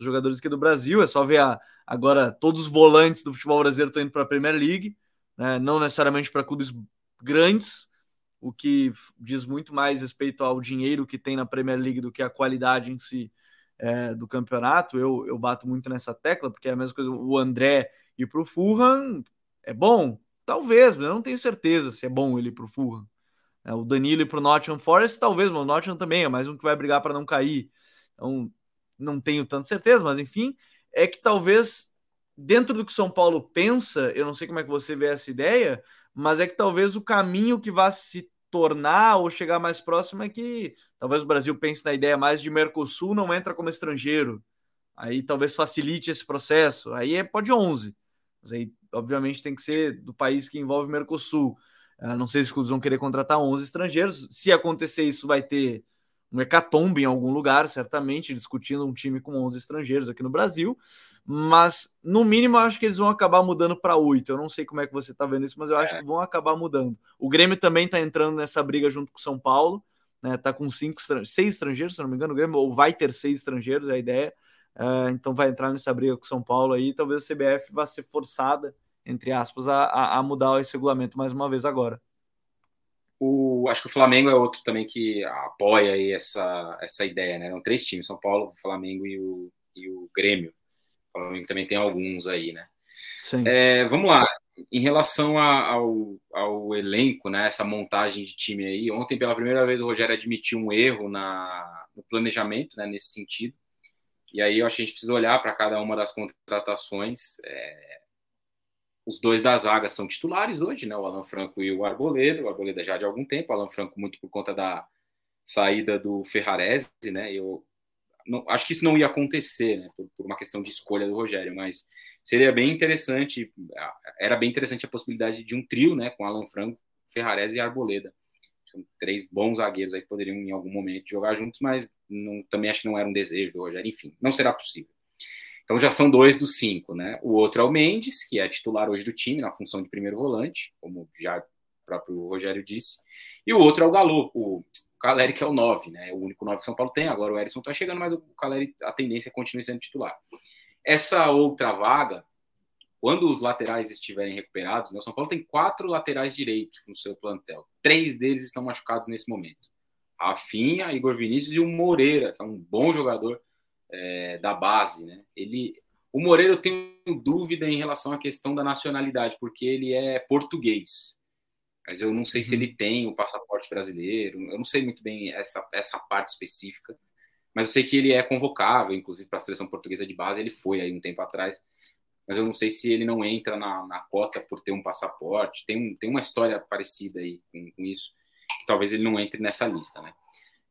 os jogadores aqui do Brasil, é só ver a, agora todos os volantes do futebol brasileiro estão indo para a Premier League, né? não necessariamente para clubes grandes, o que diz muito mais respeito ao dinheiro que tem na Premier League do que a qualidade em si é, do campeonato. Eu, eu bato muito nessa tecla, porque é a mesma coisa, o André ir para o Fulham é bom, talvez, mas eu não tenho certeza se é bom ele ir para o Fulham. É, o Danilo para o Nottingham Forest, talvez, mas o Nottingham também é mais um que vai brigar para não cair. Então, não tenho tanta certeza, mas enfim, é que talvez dentro do que São Paulo pensa, eu não sei como é que você vê essa ideia, mas é que talvez o caminho que vá se tornar ou chegar mais próximo é que talvez o Brasil pense na ideia mais de Mercosul não entra como estrangeiro. Aí talvez facilite esse processo. Aí é, pode 11. Mas aí, obviamente, tem que ser do país que envolve Mercosul. Uh, não sei se clubes vão querer contratar 11 estrangeiros. Se acontecer isso, vai ter um hecatombe em algum lugar, certamente, discutindo um time com 11 estrangeiros aqui no Brasil. Mas, no mínimo, eu acho que eles vão acabar mudando para 8. Eu não sei como é que você está vendo isso, mas eu acho é. que vão acabar mudando. O Grêmio também está entrando nessa briga junto com o São Paulo. Né, tá com cinco, seis estrangeiros, se não me engano, o Grêmio, ou vai ter seis estrangeiros, é a ideia. Uh, então vai entrar nessa briga com o São Paulo aí. Talvez a CBF vá ser forçada entre aspas, a, a, mudar esse regulamento mais uma vez agora. O, acho que o Flamengo é outro também que apoia aí essa, essa ideia, né? São três times, São Paulo, o Flamengo e o, e o Grêmio. O Flamengo também tem alguns aí, né? Sim. É, vamos lá. Em relação a, ao, ao elenco, né? Essa montagem de time aí, ontem pela primeira vez o Rogério admitiu um erro na, no planejamento, né? Nesse sentido. E aí eu acho que a gente precisa olhar para cada uma das contratações. É, os dois da zaga são titulares hoje, né? O Alan Franco e o Arboleda. O Arboleda já de algum tempo, o Alan Franco muito por conta da saída do Ferrarese, né? Eu não, acho que isso não ia acontecer, né? Por, por, uma questão de escolha do Rogério, mas seria bem interessante, era bem interessante a possibilidade de um trio, né? Com Alan Franco, Ferrarese e Arboleda. São três bons zagueiros aí que poderiam em algum momento jogar juntos, mas não, também acho que não era um desejo do Rogério. Enfim, não será possível. Então já são dois dos cinco, né? O outro é o Mendes, que é titular hoje do time, na função de primeiro volante, como já o próprio Rogério disse. E o outro é o Galo, o Caleri, que é o nove, né? O único nove que São Paulo tem. Agora o Erisson tá chegando, mas o Caleri, a tendência é continuar sendo titular. Essa outra vaga, quando os laterais estiverem recuperados, né? o São Paulo tem quatro laterais direitos no seu plantel. Três deles estão machucados nesse momento. Rafinha, Igor Vinícius e o Moreira, que é um bom jogador é, da base, né? Ele, o Moreira eu tenho dúvida em relação à questão da nacionalidade, porque ele é português. Mas eu não sei uhum. se ele tem o passaporte brasileiro, eu não sei muito bem essa, essa parte específica, mas eu sei que ele é convocável, inclusive para a seleção portuguesa de base, ele foi aí um tempo atrás, mas eu não sei se ele não entra na, na cota por ter um passaporte, tem, um, tem uma história parecida aí com, com isso, que talvez ele não entre nessa lista, né?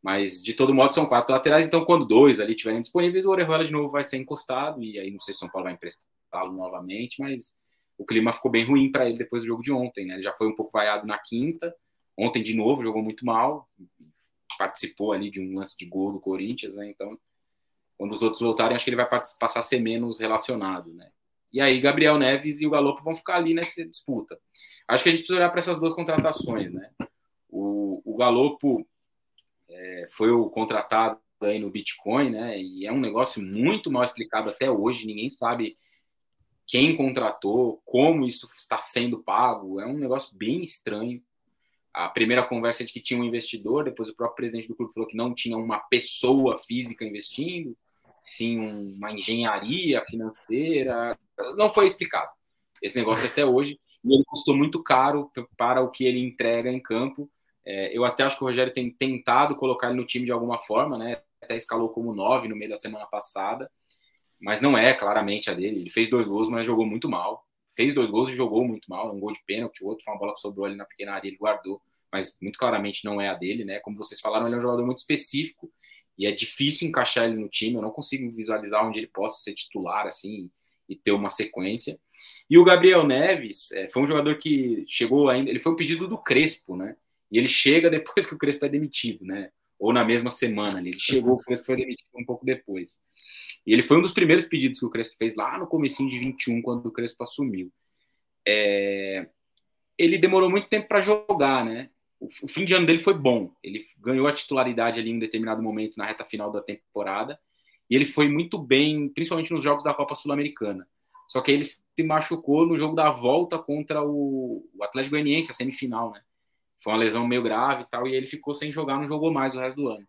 Mas, de todo modo, são quatro laterais, então quando dois ali estiverem disponíveis, o Orejuela de novo vai ser encostado, e aí não sei se o São Paulo vai emprestá-lo novamente, mas o clima ficou bem ruim para ele depois do jogo de ontem, né? Ele já foi um pouco vaiado na quinta, ontem de novo jogou muito mal, participou ali de um lance de gol do Corinthians, né? Então, quando os outros voltarem, acho que ele vai passar a ser menos relacionado, né? E aí, Gabriel Neves e o Galopo vão ficar ali nessa disputa. Acho que a gente precisa olhar para essas duas contratações, né? O, o Galopo é, foi o contratado aí no Bitcoin, né? E é um negócio muito mal explicado até hoje, ninguém sabe quem contratou, como isso está sendo pago, é um negócio bem estranho. a primeira conversa de que tinha um investidor, depois o próprio presidente do clube falou que não tinha uma pessoa física investindo, sim uma engenharia financeira. Não foi explicado esse negócio até hoje. E ele custou muito caro para o que ele entrega em campo. É, eu até acho que o Rogério tem tentado colocar ele no time de alguma forma, né? Até escalou como nove no meio da semana passada, mas não é claramente a dele. Ele fez dois gols, mas jogou muito mal. Fez dois gols e jogou muito mal. Um gol de pênalti, o outro foi uma bola que sobrou ali na pequena área, ele guardou, mas muito claramente não é a dele, né? Como vocês falaram, ele é um jogador muito específico e é difícil encaixar ele no time. Eu não consigo visualizar onde ele possa ser titular assim e ter uma sequência. E o Gabriel Neves é, foi um jogador que chegou ainda, ele foi um pedido do Crespo, né? E ele chega depois que o Crespo é demitido, né? Ou na mesma semana ali. Ele chegou, o Crespo foi demitido um pouco depois. E ele foi um dos primeiros pedidos que o Crespo fez lá no comecinho de 21, quando o Crespo assumiu. É... Ele demorou muito tempo para jogar, né? O fim de ano dele foi bom. Ele ganhou a titularidade ali em um determinado momento na reta final da temporada. E ele foi muito bem, principalmente nos jogos da Copa Sul-Americana. Só que ele se machucou no jogo da volta contra o, Atlético Goianiense, a semifinal, né? Foi uma lesão meio grave e tal, e ele ficou sem jogar, não jogou mais o resto do ano.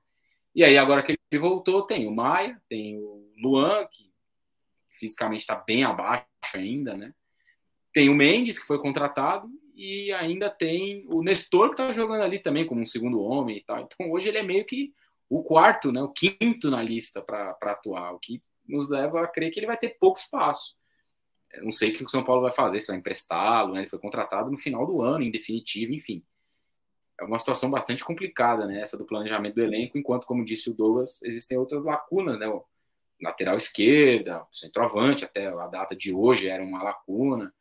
E aí, agora que ele voltou, tem o Maia, tem o Luan, que fisicamente está bem abaixo ainda, né? Tem o Mendes, que foi contratado, e ainda tem o Nestor, que está jogando ali também como um segundo homem e tal. Então, hoje ele é meio que o quarto, né? O quinto na lista para atuar, o que nos leva a crer que ele vai ter pouco espaço. Eu não sei o que o São Paulo vai fazer, se vai emprestá-lo, né? Ele foi contratado no final do ano, em definitivo, enfim. É uma situação bastante complicada, né? Essa do planejamento do elenco, enquanto, como disse o Douglas, existem outras lacunas, né? O lateral esquerda, centroavante, até a data de hoje era uma lacuna.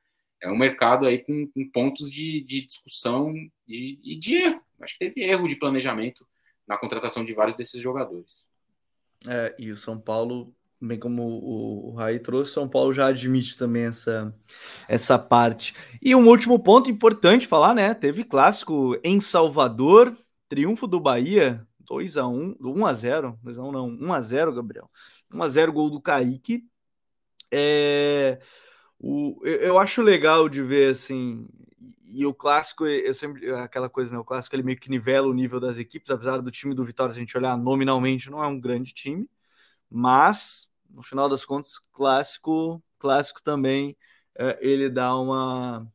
É um mercado aí com, com pontos de, de discussão e, e de erro. Acho que teve erro de planejamento na contratação de vários desses jogadores. É, e o São Paulo bem como o, o Raí trouxe, São Paulo já admite também essa, essa parte. E um último ponto importante falar, né? Teve clássico em Salvador, triunfo do Bahia, 2 a 1 1 a 0 2 a 1 não, 1 a 0 Gabriel. 1 a 0 gol do Kaique. É, o, eu, eu acho legal de ver assim. E o clássico, eu sempre aquela coisa, né? O clássico ele meio que nivela o nível das equipes, apesar do time do Vitória, se a gente olhar nominalmente, não é um grande time, mas no final das contas, clássico, clássico também, é, ele dá uma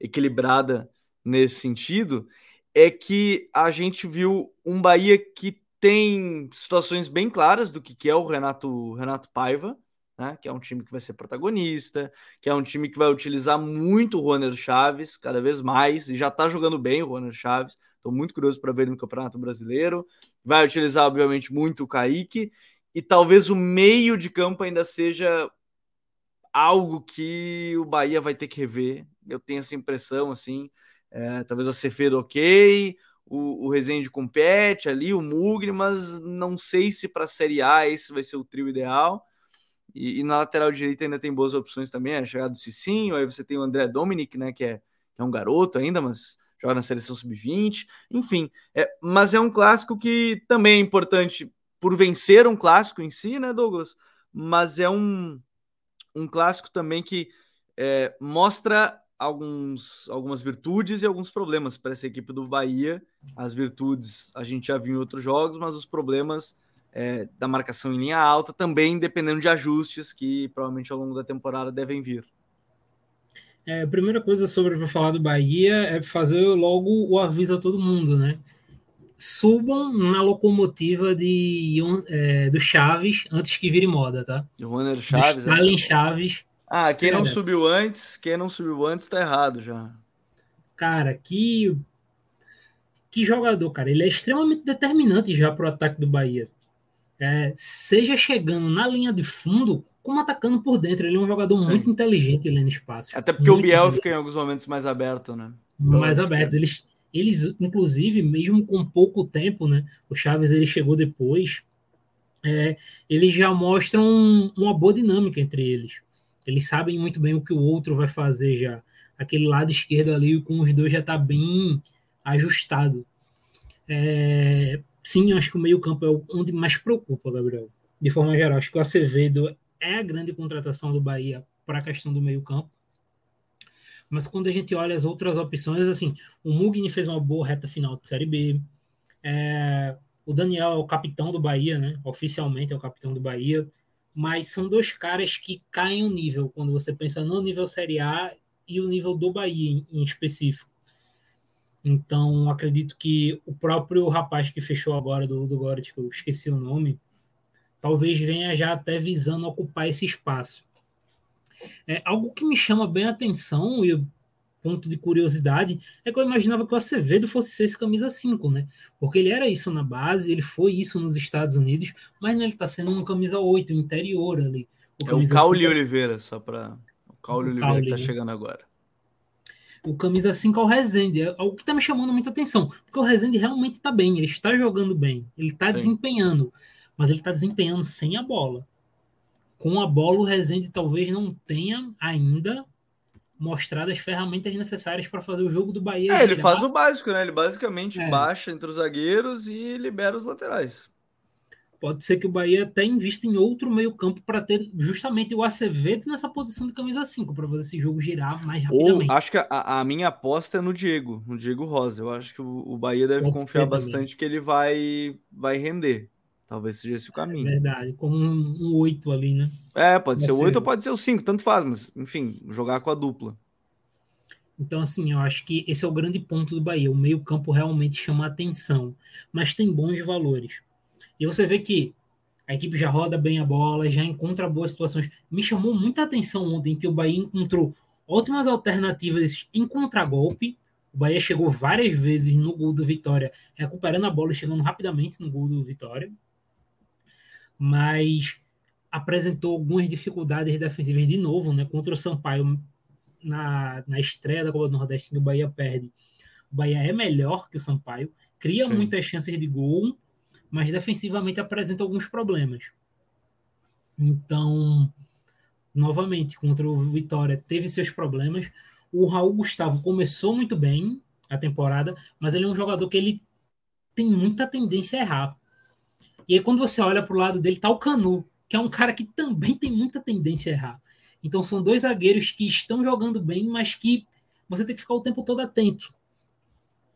equilibrada nesse sentido, é que a gente viu um Bahia que tem situações bem claras do que, que é o Renato, Renato Paiva, né? que é um time que vai ser protagonista, que é um time que vai utilizar muito o Roner Chaves, cada vez mais, e já está jogando bem o Roner Chaves. Estou muito curioso para ver ele no Campeonato Brasileiro. Vai utilizar, obviamente, muito o Kaique e talvez o meio de campo ainda seja algo que o Bahia vai ter que rever. Eu tenho essa impressão, assim. É, talvez a Cefedo ok, o, o Rezende compete ali, o Mugni, mas não sei se para a Série A esse vai ser o trio ideal. E, e, na lateral direita ainda tem boas opções também, a chegada do Cicinho, aí você tem o André Dominic, né, que é, que é um garoto ainda, mas joga na seleção sub-20, enfim. É, mas é um clássico que também é importante por vencer um clássico em si, né, Douglas? Mas é um, um clássico também que é, mostra alguns, algumas virtudes e alguns problemas para essa equipe do Bahia. As virtudes a gente já viu em outros jogos, mas os problemas é, da marcação em linha alta também dependendo de ajustes que provavelmente ao longo da temporada devem vir. É, a primeira coisa sobre para falar do Bahia é fazer logo o aviso a todo mundo, né? Subam na locomotiva de, é, do Chaves antes que vire moda, tá? O Runner Chaves. É Stalin é... Chaves. Ah, quem não subiu antes, quem não subiu antes tá errado já. Cara, que que jogador, cara. Ele é extremamente determinante já pro ataque do Bahia. É, seja chegando na linha de fundo, como atacando por dentro. Ele é um jogador Sim. muito inteligente lendo espaço. Até porque o Biel fica em alguns momentos mais aberto, né? Mais abertos. Eles eles, inclusive, mesmo com pouco tempo, né? O Chaves ele chegou depois. É, eles já mostram uma boa dinâmica entre eles. Eles sabem muito bem o que o outro vai fazer já. Aquele lado esquerdo ali com os dois já está bem ajustado. É, sim, acho que o meio-campo é onde mais preocupa, Gabriel. De forma geral, acho que o Acevedo é a grande contratação do Bahia para a questão do meio-campo. Mas quando a gente olha as outras opções, assim, o Mugni fez uma boa reta final de Série B. É, o Daniel é o capitão do Bahia, né? Oficialmente é o capitão do Bahia. Mas são dois caras que caem o nível quando você pensa no nível Série A e o nível do Bahia em, em específico. Então, acredito que o próprio rapaz que fechou agora do Ludo Goret, que eu esqueci o nome, talvez venha já até visando ocupar esse espaço. É, algo que me chama bem a atenção e ponto de curiosidade é que eu imaginava que o Acevedo fosse ser esse camisa 5, né? Porque ele era isso na base, ele foi isso nos Estados Unidos, mas né, ele está sendo um camisa 8, interior ali. O é o Caule Oliveira, só para. O Caule Oliveira que está né? chegando agora o camisa 5 ao Rezende. É algo que está me chamando muita atenção. Porque o Rezende realmente está bem, ele está jogando bem, ele está desempenhando, mas ele está desempenhando sem a bola. Com a bola, o Rezende talvez não tenha ainda mostrado as ferramentas necessárias para fazer o jogo do Bahia. É, ele faz o básico, né? Ele basicamente é. baixa entre os zagueiros e libera os laterais pode ser que o Bahia até invista em outro meio-campo para ter justamente o Acevedo nessa posição de camisa 5, para fazer esse jogo girar mais rapidamente. Ou acho que a, a, minha aposta é no Diego, no Diego Rosa. Eu acho que o, o Bahia deve pode confiar bastante que ele vai, vai render. Talvez seja esse o caminho. É verdade, como um, um 8 ali, né? É, pode ser o 8 ou pode ser o 5, tanto faz, mas enfim, jogar com a dupla. Então, assim, eu acho que esse é o grande ponto do Bahia. O meio-campo realmente chama atenção, mas tem bons valores. E você vê que a equipe já roda bem a bola, já encontra boas situações. Me chamou muita atenção ontem que o Bahia encontrou ótimas alternativas em contragolpe. O Bahia chegou várias vezes no gol do Vitória, recuperando a bola e chegando rapidamente no gol do Vitória. Mas apresentou algumas dificuldades defensivas de novo, né? Contra o Sampaio na, na estreia da Copa do Nordeste, que o Bahia perde. O Bahia é melhor que o Sampaio, cria Sim. muitas chances de gol, mas defensivamente apresenta alguns problemas. Então, novamente, contra o Vitória teve seus problemas. O Raul Gustavo começou muito bem a temporada, mas ele é um jogador que ele tem muita tendência a errar. E aí, quando você olha para o lado dele, tá o Canu, que é um cara que também tem muita tendência a errar. Então, são dois zagueiros que estão jogando bem, mas que você tem que ficar o tempo todo atento.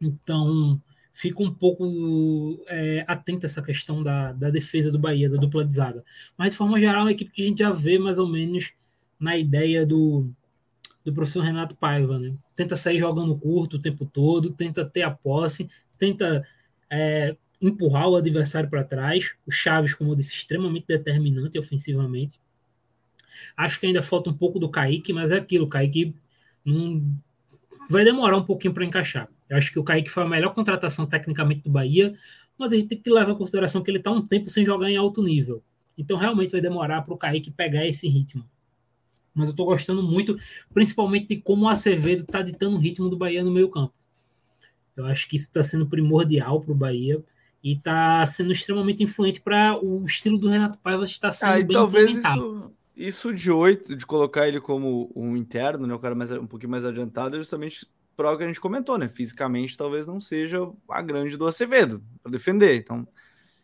Então, fico um pouco é, atento a essa questão da, da defesa do Bahia, da dupla de zaga. Mas, de forma geral, é uma equipe que a gente já vê mais ou menos na ideia do, do professor Renato Paiva. Né? Tenta sair jogando curto o tempo todo, tenta ter a posse, tenta é, empurrar o adversário para trás. O Chaves, como eu disse, extremamente determinante ofensivamente. Acho que ainda falta um pouco do Kaique, mas é aquilo, o Kaique não... vai demorar um pouquinho para encaixar. Eu acho que o Kaique foi a melhor contratação tecnicamente do Bahia, mas a gente tem que levar em consideração que ele está um tempo sem jogar em alto nível. Então realmente vai demorar para o Kaique pegar esse ritmo. Mas eu estou gostando muito, principalmente de como o Acevedo está ditando o ritmo do Bahia no meio campo. Eu acho que isso está sendo primordial para o Bahia e está sendo extremamente influente para o estilo do Renato Paiva estar sendo ah, bem talvez isso, isso de oito, de colocar ele como um interno, né, o cara mais, um pouquinho mais adiantado, é justamente prova que a gente comentou, né? Fisicamente talvez não seja a grande do Acevedo para defender. Então, hum.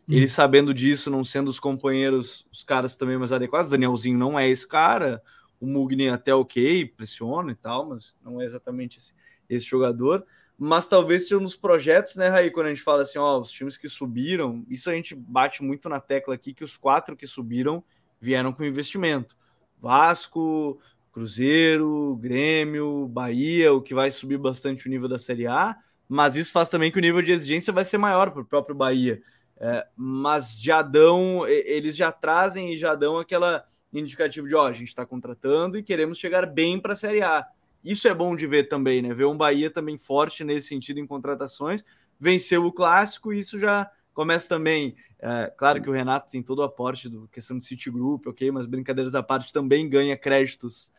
ele sabendo disso, não sendo os companheiros, os caras também mais adequados, Danielzinho não é esse cara, o Mugni até ok, pressiona e tal, mas não é exatamente esse, esse jogador. Mas talvez seja nos projetos, né, Raí, quando a gente fala assim, ó, os times que subiram, isso a gente bate muito na tecla aqui, que os quatro que subiram vieram com investimento. Vasco, Cruzeiro, Grêmio, Bahia, o que vai subir bastante o nível da Série A, mas isso faz também que o nível de exigência vai ser maior para o próprio Bahia. É, mas já dão, eles já trazem e já dão aquela indicativo de ó, a gente está contratando e queremos chegar bem para a Série A. Isso é bom de ver também, né? Ver um Bahia também forte nesse sentido em contratações, venceu o clássico, e isso já começa também. É, claro que o Renato tem todo o aporte do questão de City Group, ok, mas brincadeiras à parte também ganha créditos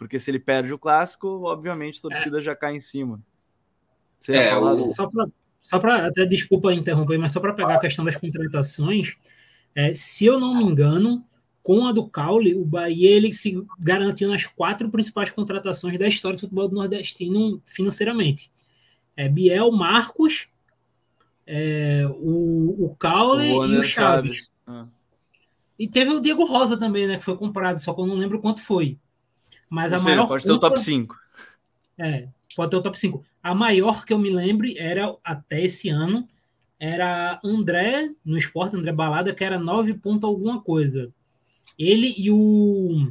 porque se ele perde o clássico, obviamente a torcida é. já cai em cima. Você é, o... Só para, até desculpa interromper, mas só para pegar a questão das contratações, é, se eu não me engano, com a do Caule, o Bahia ele se garantiu nas quatro principais contratações da história do futebol do nordestino financeiramente. É Biel, Marcos, é, o, o Caule o e o Chaves. Chaves. Ah. E teve o Diego Rosa também, né? Que foi comprado, só que eu não lembro quanto foi. Mas a maior. Pode ter o top 5. É, pode ter o top 5. A maior que eu me lembre era, até esse ano, era André, no esporte, André Balada, que era 9 ponto alguma coisa. Ele e o,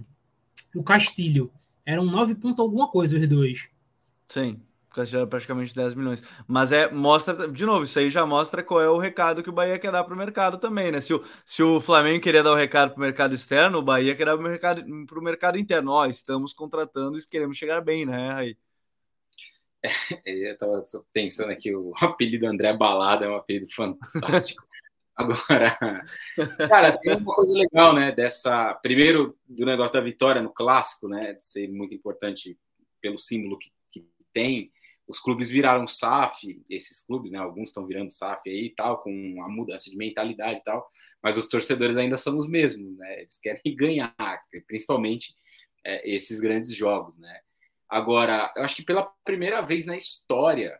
o Castilho. Eram 9 ponto alguma coisa os dois. Sim. Castilho era praticamente 10 milhões. Mas é, mostra, de novo, isso aí já mostra qual é o recado que o Bahia quer dar para o mercado também, né? Se o, se o Flamengo queria dar o recado para o mercado externo, o Bahia quer dar para o mercado, mercado interno. Ó, estamos contratando e queremos chegar bem, né? Aí. É, <laughs> eu estava pensando aqui, o apelido André Balada é um apelido fantástico. Agora, cara, tem uma coisa legal, né? Dessa. Primeiro, do negócio da vitória no clássico, né? De ser muito importante pelo símbolo que, que tem os clubes viraram SAF, esses clubes, né? Alguns estão virando SAF aí e tal, com a mudança de mentalidade e tal, mas os torcedores ainda são os mesmos, né? Eles querem <laughs> ganhar, principalmente é, esses grandes jogos, né? Agora, eu acho que pela primeira vez na história,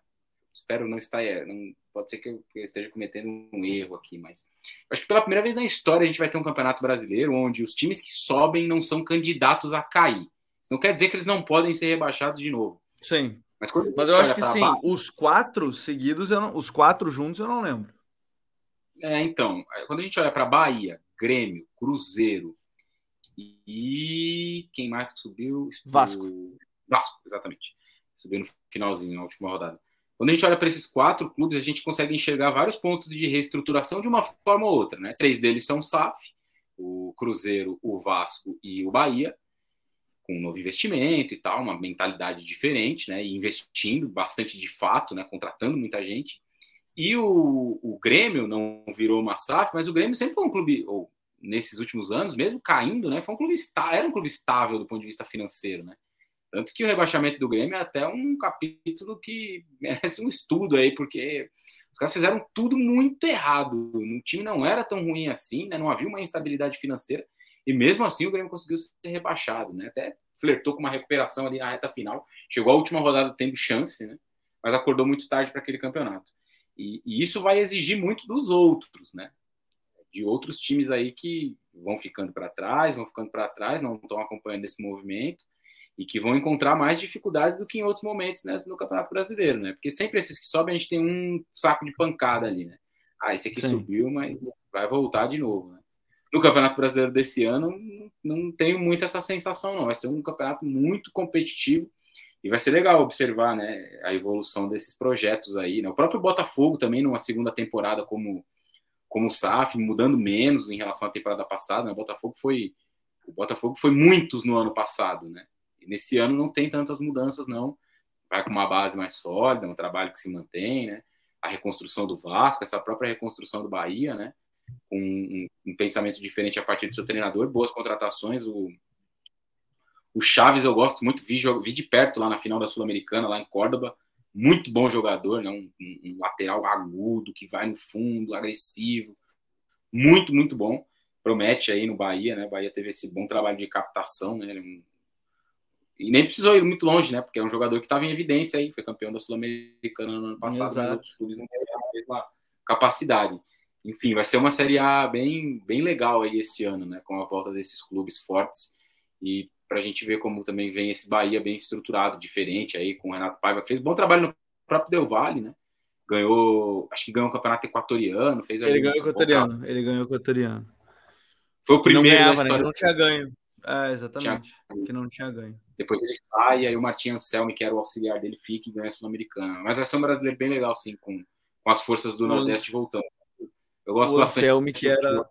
espero não estar, é, não, pode ser que eu, que eu esteja cometendo um erro aqui, mas acho que pela primeira vez na história a gente vai ter um campeonato brasileiro onde os times que sobem não são candidatos a cair. Isso não quer dizer que eles não podem ser rebaixados de novo. Sim. Mas, Mas eu acho que sim, os quatro seguidos, não, os quatro juntos eu não lembro. É, então, quando a gente olha para Bahia, Grêmio, Cruzeiro e quem mais que subiu? Vasco. Vasco, exatamente. Subiu no finalzinho, na última rodada. Quando a gente olha para esses quatro clubes, a gente consegue enxergar vários pontos de reestruturação de uma forma ou outra. Né? Três deles são SAF, o Cruzeiro, o Vasco e o Bahia com um novo investimento e tal, uma mentalidade diferente, né? E investindo bastante de fato, né? Contratando muita gente. E o, o Grêmio não virou uma SAF, mas o Grêmio sempre foi um clube, ou nesses últimos anos, mesmo caindo, né? Foi um clube era um clube estável do ponto de vista financeiro, né? Tanto que o rebaixamento do Grêmio é até um capítulo que <laughs> merece um estudo aí, porque os caras fizeram tudo muito errado. O time não era tão ruim assim, né? Não havia uma instabilidade financeira. E mesmo assim o Grêmio conseguiu ser rebaixado, né? Até flertou com uma recuperação ali na reta final. Chegou à última rodada tendo chance, né? Mas acordou muito tarde para aquele campeonato. E, e, isso vai exigir muito dos outros, né? De outros times aí que vão ficando para trás, vão ficando para trás, não estão acompanhando esse movimento e que vão encontrar mais dificuldades do que em outros momentos né, no Campeonato Brasileiro, né? Porque sempre esses que sobem a gente tem um saco de pancada ali, né? Ah, esse aqui Sim. subiu, mas vai voltar de novo, né? no Campeonato Brasileiro desse ano, não tenho muito essa sensação, não. Vai ser um campeonato muito competitivo e vai ser legal observar né, a evolução desses projetos aí. Né? O próprio Botafogo também, numa segunda temporada como, como SAF, mudando menos em relação à temporada passada. Né? O Botafogo foi. O Botafogo foi muitos no ano passado, né? Nesse ano não tem tantas mudanças, não. Vai com uma base mais sólida, um trabalho que se mantém, né? A reconstrução do Vasco, essa própria reconstrução do Bahia, né? com um, um, pensamento diferente a partir do seu treinador, boas contratações. O, o Chaves eu gosto muito, vi, vi de perto lá na final da Sul-Americana, lá em Córdoba. Muito bom jogador, né? Um, um, lateral agudo, que vai no fundo, agressivo. Muito, muito bom. Promete aí no Bahia, né? Bahia teve esse bom trabalho de captação, né? E nem precisou ir muito longe, né? Porque é um jogador que estava em evidência aí, foi campeão da Sul-Americana no ano passado, Exato. mas outros clubes não têm a mesma capacidade enfim, vai ser uma Série A bem, bem legal aí esse ano, né? Com a volta desses clubes fortes e para a gente ver como também vem esse Bahia bem estruturado, diferente aí com o Renato Paiva, que fez bom trabalho no próprio Del Valle, né? Ganhou, acho que ganhou o campeonato equatoriano, fez Ele ganhou o equatoriano, ele ganhou o equatoriano. Foi o primeiro não ganhava, da história. Né? Não tinha ganho. É, exatamente. Tinha... Que não tinha ganho. Depois ele sai, aí o Martin Anselmi, que era o auxiliar dele, fica e ganha a Sul-Americana. Mas vai ser um brasileiro bem legal, sim, com, com as forças do Nordeste voltando. Eu gosto o Anselmi, que era,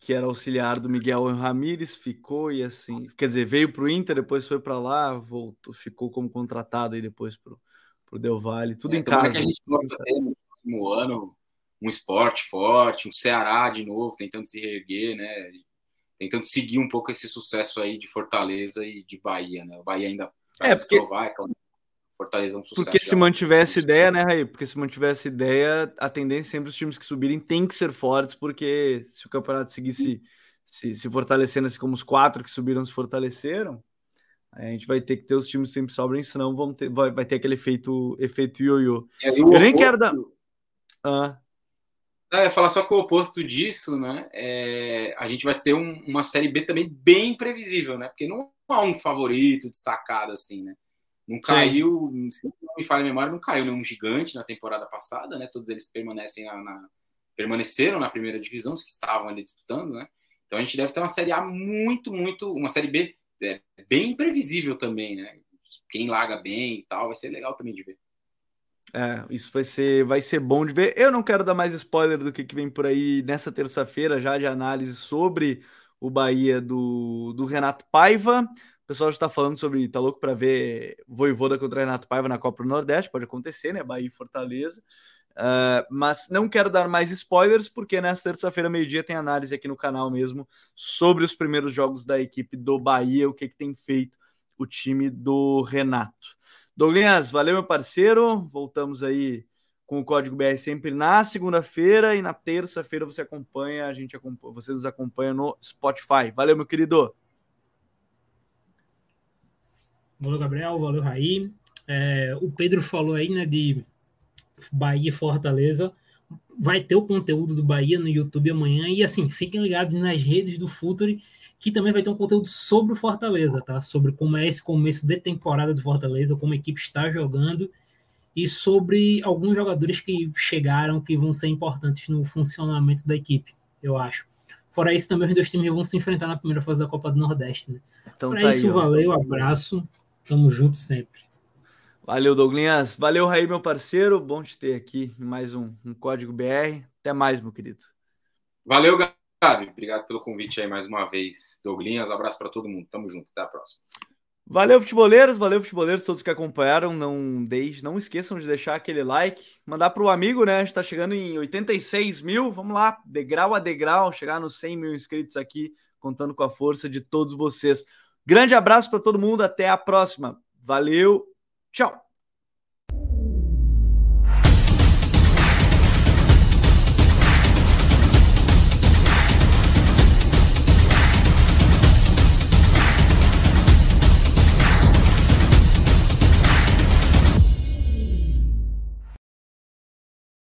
que era auxiliar do Miguel Ramírez, ficou e assim, quer dizer, veio para o Inter, depois foi para lá, voltou, ficou como contratado e depois para o Del Valle, tudo é, em casa. que a gente possa ter no próximo ano um esporte forte, um Ceará de novo, tentando se reerguer, né? Tentando seguir um pouco esse sucesso aí de Fortaleza e de Bahia, né? O Bahia ainda é, porque... provar, é Fortaleza é um sucesso. Porque se mantivesse ideia, né, Raí? Porque se mantivesse ideia, a tendência sempre os times que subirem tem que ser fortes, porque se o campeonato seguisse se, se fortalecendo assim como os quatro que subiram se fortaleceram, a gente vai ter que ter os times sempre sobrem, senão vão ter, vai, vai ter aquele efeito, efeito ioiô. Eu nem quero dar. Ah. É, falar só que o oposto disso, né? É, a gente vai ter um, uma série B também bem previsível, né? Porque não há um favorito destacado assim, né? Não caiu, Sim. se não me falha a memória, não caiu nenhum gigante na temporada passada, né? Todos eles permanecem na, na, permaneceram na primeira divisão, os que estavam ali disputando, né? Então a gente deve ter uma série A muito, muito, uma série B é, bem imprevisível também, né? Quem larga bem e tal, vai ser legal também de ver. É, isso vai ser, vai ser bom de ver. Eu não quero dar mais spoiler do que, que vem por aí nessa terça-feira, já de análise sobre o Bahia do, do Renato Paiva. O pessoal já está falando sobre, tá louco para ver Voivoda contra Renato Paiva na Copa do Nordeste, pode acontecer, né? Bahia e Fortaleza. Uh, mas não quero dar mais spoilers, porque nessa terça-feira, meio-dia, tem análise aqui no canal mesmo sobre os primeiros jogos da equipe do Bahia, o que, que tem feito o time do Renato. Douglas, valeu, meu parceiro. Voltamos aí com o código BR sempre na segunda-feira e na terça-feira você acompanha, a gente acompanha, vocês nos acompanham no Spotify. Valeu, meu querido. Valeu, Gabriel. Valeu, Raí. É, o Pedro falou aí, né, de Bahia e Fortaleza. Vai ter o conteúdo do Bahia no YouTube amanhã. E assim, fiquem ligados nas redes do Futuri, que também vai ter um conteúdo sobre o Fortaleza, tá? Sobre como é esse começo de temporada do Fortaleza, como a equipe está jogando e sobre alguns jogadores que chegaram que vão ser importantes no funcionamento da equipe, eu acho. Fora isso, também os dois times vão se enfrentar na primeira fase da Copa do Nordeste, né? Então, Para tá isso, aí, valeu, abraço, tamo junto sempre. Valeu, Douglas. Valeu, Raí, meu parceiro. Bom te ter aqui em mais um, um Código BR. Até mais, meu querido. Valeu, Gabi. Obrigado pelo convite aí mais uma vez. Douglas, abraço para todo mundo. Tamo junto. Até a próxima. Valeu, futeboleiros. Valeu, futeboleiros, todos que acompanharam. Não, deixe, não esqueçam de deixar aquele like. Mandar para o amigo, né? A gente está chegando em 86 mil. Vamos lá, degrau a degrau, chegar nos 100 mil inscritos aqui, contando com a força de todos vocês. Grande abraço para todo mundo. Até a próxima. Valeu. Tchau.